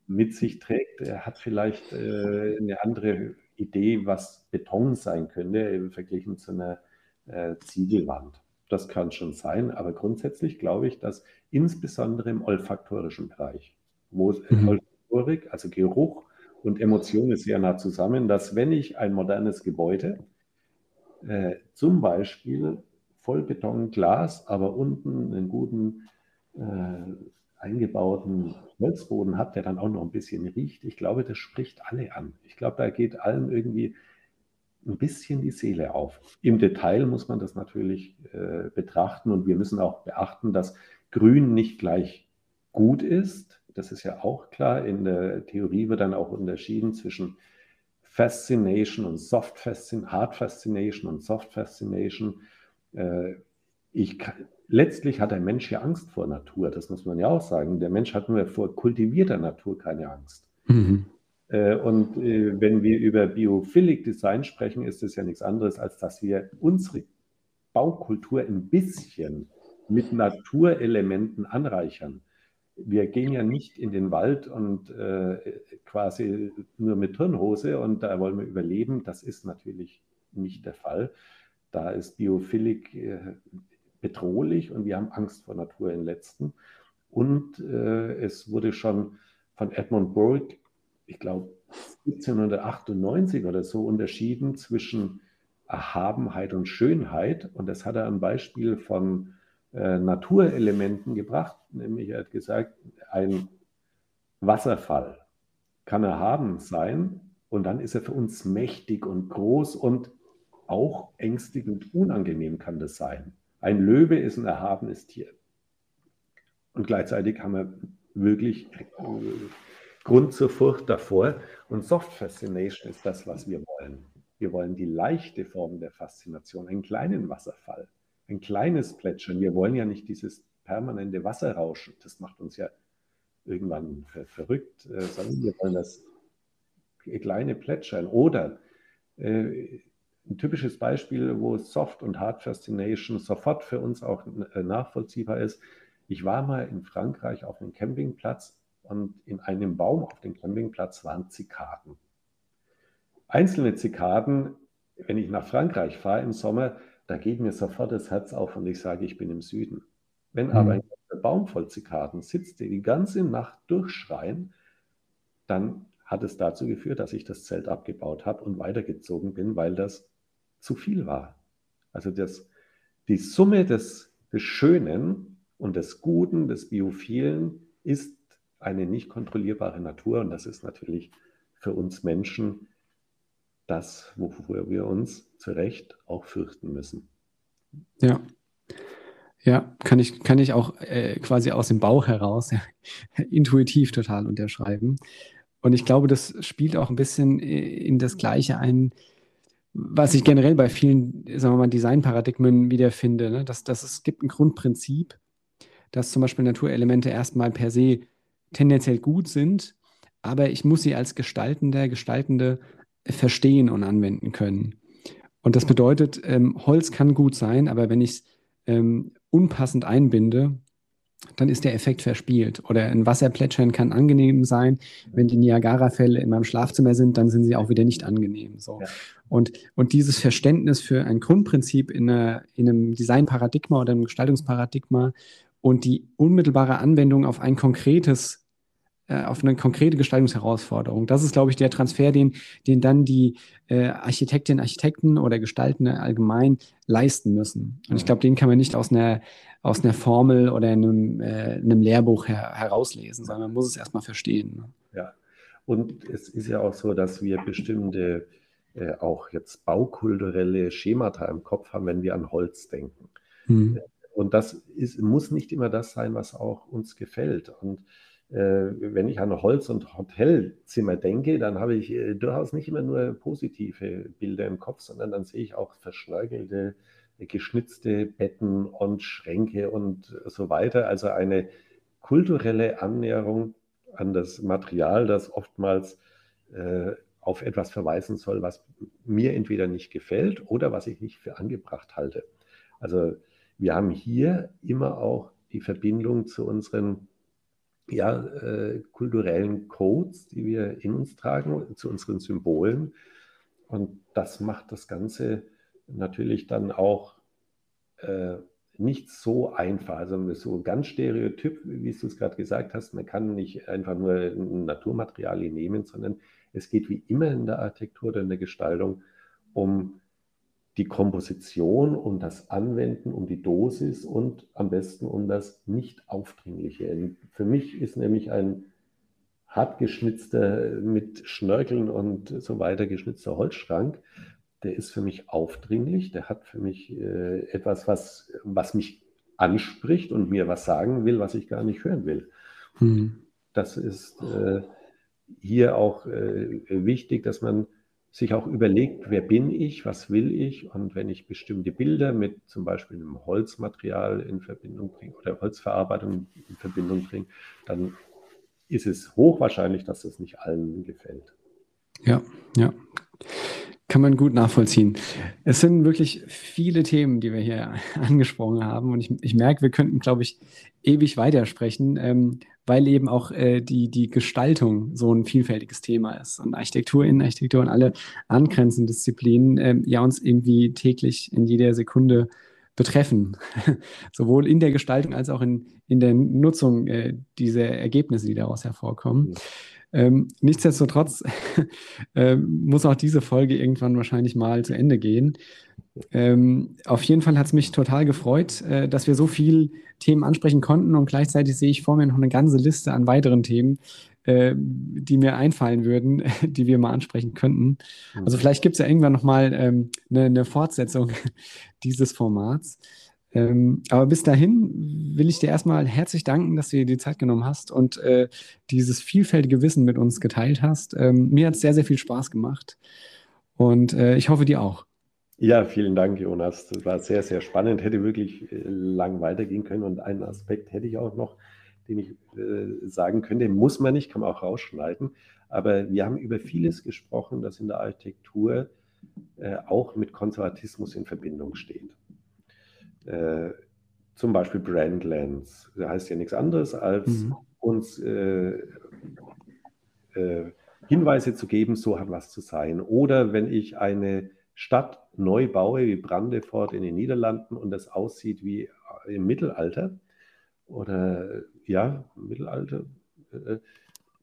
Speaker 1: mit sich trägt, er hat vielleicht äh, eine andere Idee, was Beton sein könnte, verglichen zu einer äh, Ziegelwand. Das kann schon sein, aber grundsätzlich glaube ich, dass insbesondere im olfaktorischen Bereich, wo mhm. Olfaktorik, also Geruch und Emotion ist sehr nah zusammen, dass wenn ich ein modernes Gebäude äh, zum Beispiel Vollbeton, Glas, aber unten einen guten äh, eingebauten Holzboden hat, der dann auch noch ein bisschen riecht. Ich glaube, das spricht alle an. Ich glaube, da geht allen irgendwie ein bisschen die Seele auf. Im Detail muss man das natürlich äh, betrachten und wir müssen auch beachten, dass Grün nicht gleich gut ist. Das ist ja auch klar. In der Theorie wird dann auch unterschieden zwischen Fascination und Soft Fascination, Hard Fascination und Soft Fascination. Äh, ich kann, letztlich hat der Mensch ja Angst vor Natur, das muss man ja auch sagen. Der Mensch hat nur vor kultivierter Natur keine Angst. Mhm. Äh, und äh, wenn wir über Biophilic Design sprechen, ist es ja nichts anderes, als dass wir unsere Baukultur ein bisschen mit Naturelementen anreichern. Wir gehen ja nicht in den Wald und äh, quasi nur mit Turnhose und da wollen wir überleben. Das ist natürlich nicht der Fall. Da ist Biophilik äh, bedrohlich und wir haben Angst vor Natur im letzten. Und äh, es wurde schon von Edmund Burke, ich glaube 1798 oder so, unterschieden zwischen Erhabenheit und Schönheit. Und das hat er am Beispiel von äh, Naturelementen gebracht, nämlich er hat gesagt, ein Wasserfall kann erhaben sein und dann ist er für uns mächtig und groß und auch ängstigend unangenehm kann das sein. Ein Löwe ist ein erhabenes Tier. Und gleichzeitig haben wir wirklich äh, Grund zur Furcht davor. Und Soft Fascination ist das, was wir wollen. Wir wollen die leichte Form der Faszination, einen kleinen Wasserfall, ein kleines Plätschern. Wir wollen ja nicht dieses permanente Wasserrauschen. Das macht uns ja irgendwann ver verrückt, äh, sondern wir wollen das kleine Plätschern. Oder äh, ein typisches Beispiel, wo Soft und Hard Fascination sofort für uns auch äh, nachvollziehbar ist. Ich war mal in Frankreich auf einem Campingplatz und in einem Baum auf dem Campingplatz waren Zikaden. Einzelne Zikaden, wenn ich nach Frankreich fahre im Sommer, da geht mir sofort das Herz auf und ich sage, ich bin im Süden. Wenn aber ein Baum voll Zikaden sitzt, die die ganze Nacht durchschreien, dann hat es dazu geführt, dass ich das Zelt abgebaut habe und weitergezogen bin, weil das zu viel war. Also das, die Summe des, des Schönen und des Guten, des Biophilen ist eine nicht kontrollierbare Natur und das ist natürlich für uns Menschen das, wovor wir uns zu Recht auch fürchten müssen.
Speaker 2: Ja. Ja, kann ich, kann ich auch äh, quasi aus dem Bauch heraus intuitiv total unterschreiben. Und ich glaube, das spielt auch ein bisschen äh, in das Gleiche ein, was ich generell bei vielen, sagen wir mal, Designparadigmen wiederfinde, ne? dass, dass es gibt ein Grundprinzip, dass zum Beispiel Naturelemente erstmal per se tendenziell gut sind, aber ich muss sie als Gestaltender, Gestaltende verstehen und anwenden können. Und das bedeutet, ähm, Holz kann gut sein, aber wenn ich es ähm, unpassend einbinde, dann ist der Effekt verspielt. Oder ein Wasserplätschern kann angenehm sein. Wenn die Niagara-Fälle in meinem Schlafzimmer sind, dann sind sie auch wieder nicht angenehm. So. Ja. Und, und dieses Verständnis für ein Grundprinzip in, einer, in einem Designparadigma oder einem Gestaltungsparadigma und die unmittelbare Anwendung auf ein konkretes auf eine konkrete Gestaltungsherausforderung. Das ist, glaube ich, der Transfer, den, den dann die äh, Architektinnen, Architekten oder Gestaltende allgemein leisten müssen. Und ich glaube, den kann man nicht aus einer, aus einer Formel oder einem, äh, einem Lehrbuch her herauslesen, sondern man muss es erstmal verstehen. Ne?
Speaker 1: Ja, und es ist ja auch so, dass wir bestimmte äh, auch jetzt baukulturelle Schemata im Kopf haben, wenn wir an Holz denken. Mhm. Und das ist, muss nicht immer das sein, was auch uns gefällt. Und äh, wenn ich an Holz- und Hotelzimmer denke, dann habe ich äh, durchaus nicht immer nur positive Bilder im Kopf, sondern dann sehe ich auch verschnörkelte, geschnitzte Betten und Schränke und so weiter. Also eine kulturelle Annäherung an das Material, das oftmals äh, auf etwas verweisen soll, was mir entweder nicht gefällt oder was ich nicht für angebracht halte. Also wir haben hier immer auch die Verbindung zu unseren ja, äh, kulturellen Codes, die wir in uns tragen, zu unseren Symbolen. Und das macht das Ganze natürlich dann auch äh, nicht so einfach. Also so ganz stereotyp, wie du es gerade gesagt hast, man kann nicht einfach nur Naturmaterialien nehmen, sondern es geht wie immer in der Architektur oder in der Gestaltung um die Komposition, um das Anwenden, um die Dosis und am besten um das Nicht-Aufdringliche. Für mich ist nämlich ein hart geschnitzter, mit Schnörkeln und so weiter geschnitzter Holzschrank, der ist für mich aufdringlich, der hat für mich äh, etwas, was, was mich anspricht und mir was sagen will, was ich gar nicht hören will. Mhm. Das ist äh, hier auch äh, wichtig, dass man sich auch überlegt, wer bin ich, was will ich und wenn ich bestimmte Bilder mit zum Beispiel einem Holzmaterial in Verbindung bringe oder Holzverarbeitung in Verbindung bringe, dann ist es hochwahrscheinlich, dass das nicht allen gefällt.
Speaker 2: Ja, ja. Kann man gut nachvollziehen. Es sind wirklich viele Themen, die wir hier angesprochen haben. Und ich, ich merke, wir könnten, glaube ich, ewig weitersprechen. Ähm, weil eben auch äh, die, die Gestaltung so ein vielfältiges Thema ist und Architektur, Innenarchitektur und alle angrenzenden Disziplinen äh, ja uns irgendwie täglich in jeder Sekunde betreffen, sowohl in der Gestaltung als auch in, in der Nutzung äh, dieser Ergebnisse, die daraus hervorkommen. Ja. Ähm, nichtsdestotrotz äh, muss auch diese Folge irgendwann wahrscheinlich mal zu Ende gehen. Ähm, auf jeden Fall hat es mich total gefreut, äh, dass wir so viele Themen ansprechen konnten und gleichzeitig sehe ich vor mir noch eine ganze Liste an weiteren Themen, äh, die mir einfallen würden, die wir mal ansprechen könnten. Also mhm. vielleicht gibt es ja irgendwann nochmal ähm, eine, eine Fortsetzung dieses Formats. Ähm, aber bis dahin will ich dir erstmal herzlich danken, dass du dir die Zeit genommen hast und äh, dieses vielfältige Wissen mit uns geteilt hast. Ähm, mir hat es sehr, sehr viel Spaß gemacht und äh, ich hoffe dir auch.
Speaker 1: Ja, vielen Dank, Jonas. Das war sehr, sehr spannend. Hätte wirklich äh, lang weitergehen können. Und einen Aspekt hätte ich auch noch, den ich äh, sagen könnte, muss man nicht, kann man auch rausschneiden. Aber wir haben über vieles gesprochen, das in der Architektur äh, auch mit Konservatismus in Verbindung steht äh, zum Beispiel Brandlands. Das heißt ja nichts anderes, als mhm. uns äh, äh, Hinweise zu geben, so hat was zu sein. Oder wenn ich eine Stadt neu baue, wie Brandefort in den Niederlanden, und das aussieht wie im Mittelalter, oder ja, Mittelalter, äh,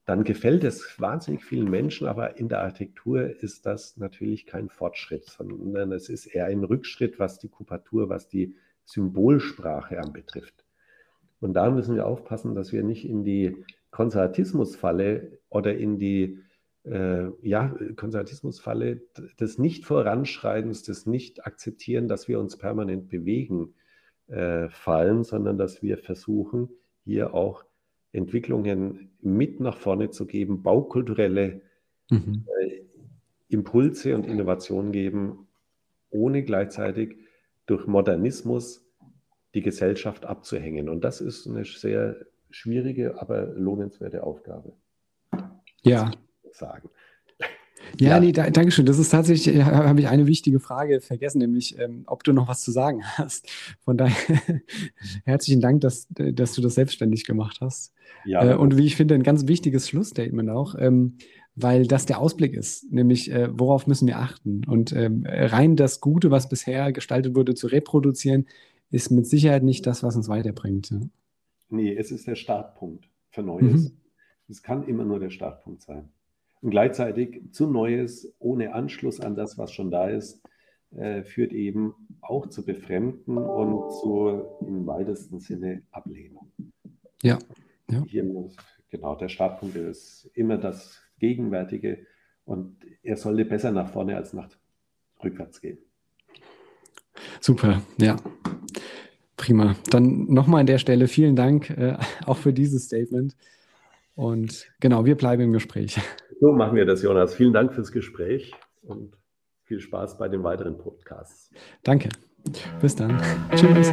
Speaker 1: dann gefällt es wahnsinnig vielen Menschen, aber in der Architektur ist das natürlich kein Fortschritt, sondern es ist eher ein Rückschritt, was die Kupatur, was die Symbolsprache anbetrifft. Und da müssen wir aufpassen, dass wir nicht in die Konservatismusfalle oder in die äh, ja, Konservatismusfalle des Nicht-Voranschreitens, des Nicht-Akzeptieren, dass wir uns permanent bewegen, äh, fallen, sondern dass wir versuchen, hier auch Entwicklungen mit nach vorne zu geben, baukulturelle mhm. äh, Impulse und Innovationen geben, ohne gleichzeitig durch Modernismus die Gesellschaft abzuhängen. Und das ist eine sehr schwierige, aber lohnenswerte Aufgabe.
Speaker 2: Ja. Sagen. Ja, ja, nee, da, danke schön. Das ist tatsächlich, äh, habe ich eine wichtige Frage vergessen, nämlich, ähm, ob du noch was zu sagen hast. Von daher herzlichen Dank, dass, dass du das selbstständig gemacht hast. Ja, äh, und wie ich finde, ein ganz wichtiges Schlussstatement auch. Ähm, weil das der Ausblick ist, nämlich äh, worauf müssen wir achten. Und ähm, rein das Gute, was bisher gestaltet wurde, zu reproduzieren, ist mit Sicherheit nicht das, was uns weiterbringt. Ja.
Speaker 1: Nee, es ist der Startpunkt für Neues. Mhm. Es kann immer nur der Startpunkt sein. Und gleichzeitig zu Neues ohne Anschluss an das, was schon da ist, äh, führt eben auch zu Befremden und zu im weitesten Sinne Ablehnung.
Speaker 2: Ja. ja.
Speaker 1: Hier muss, genau, der Startpunkt ist immer das Gegenwärtige und er sollte besser nach vorne als nach rückwärts gehen.
Speaker 2: Super, ja. Prima. Dann nochmal an der Stelle vielen Dank äh, auch für dieses Statement. Und genau, wir bleiben im Gespräch.
Speaker 1: So machen wir das, Jonas. Vielen Dank fürs Gespräch und viel Spaß bei den weiteren Podcasts.
Speaker 2: Danke. Bis dann. Tschüss.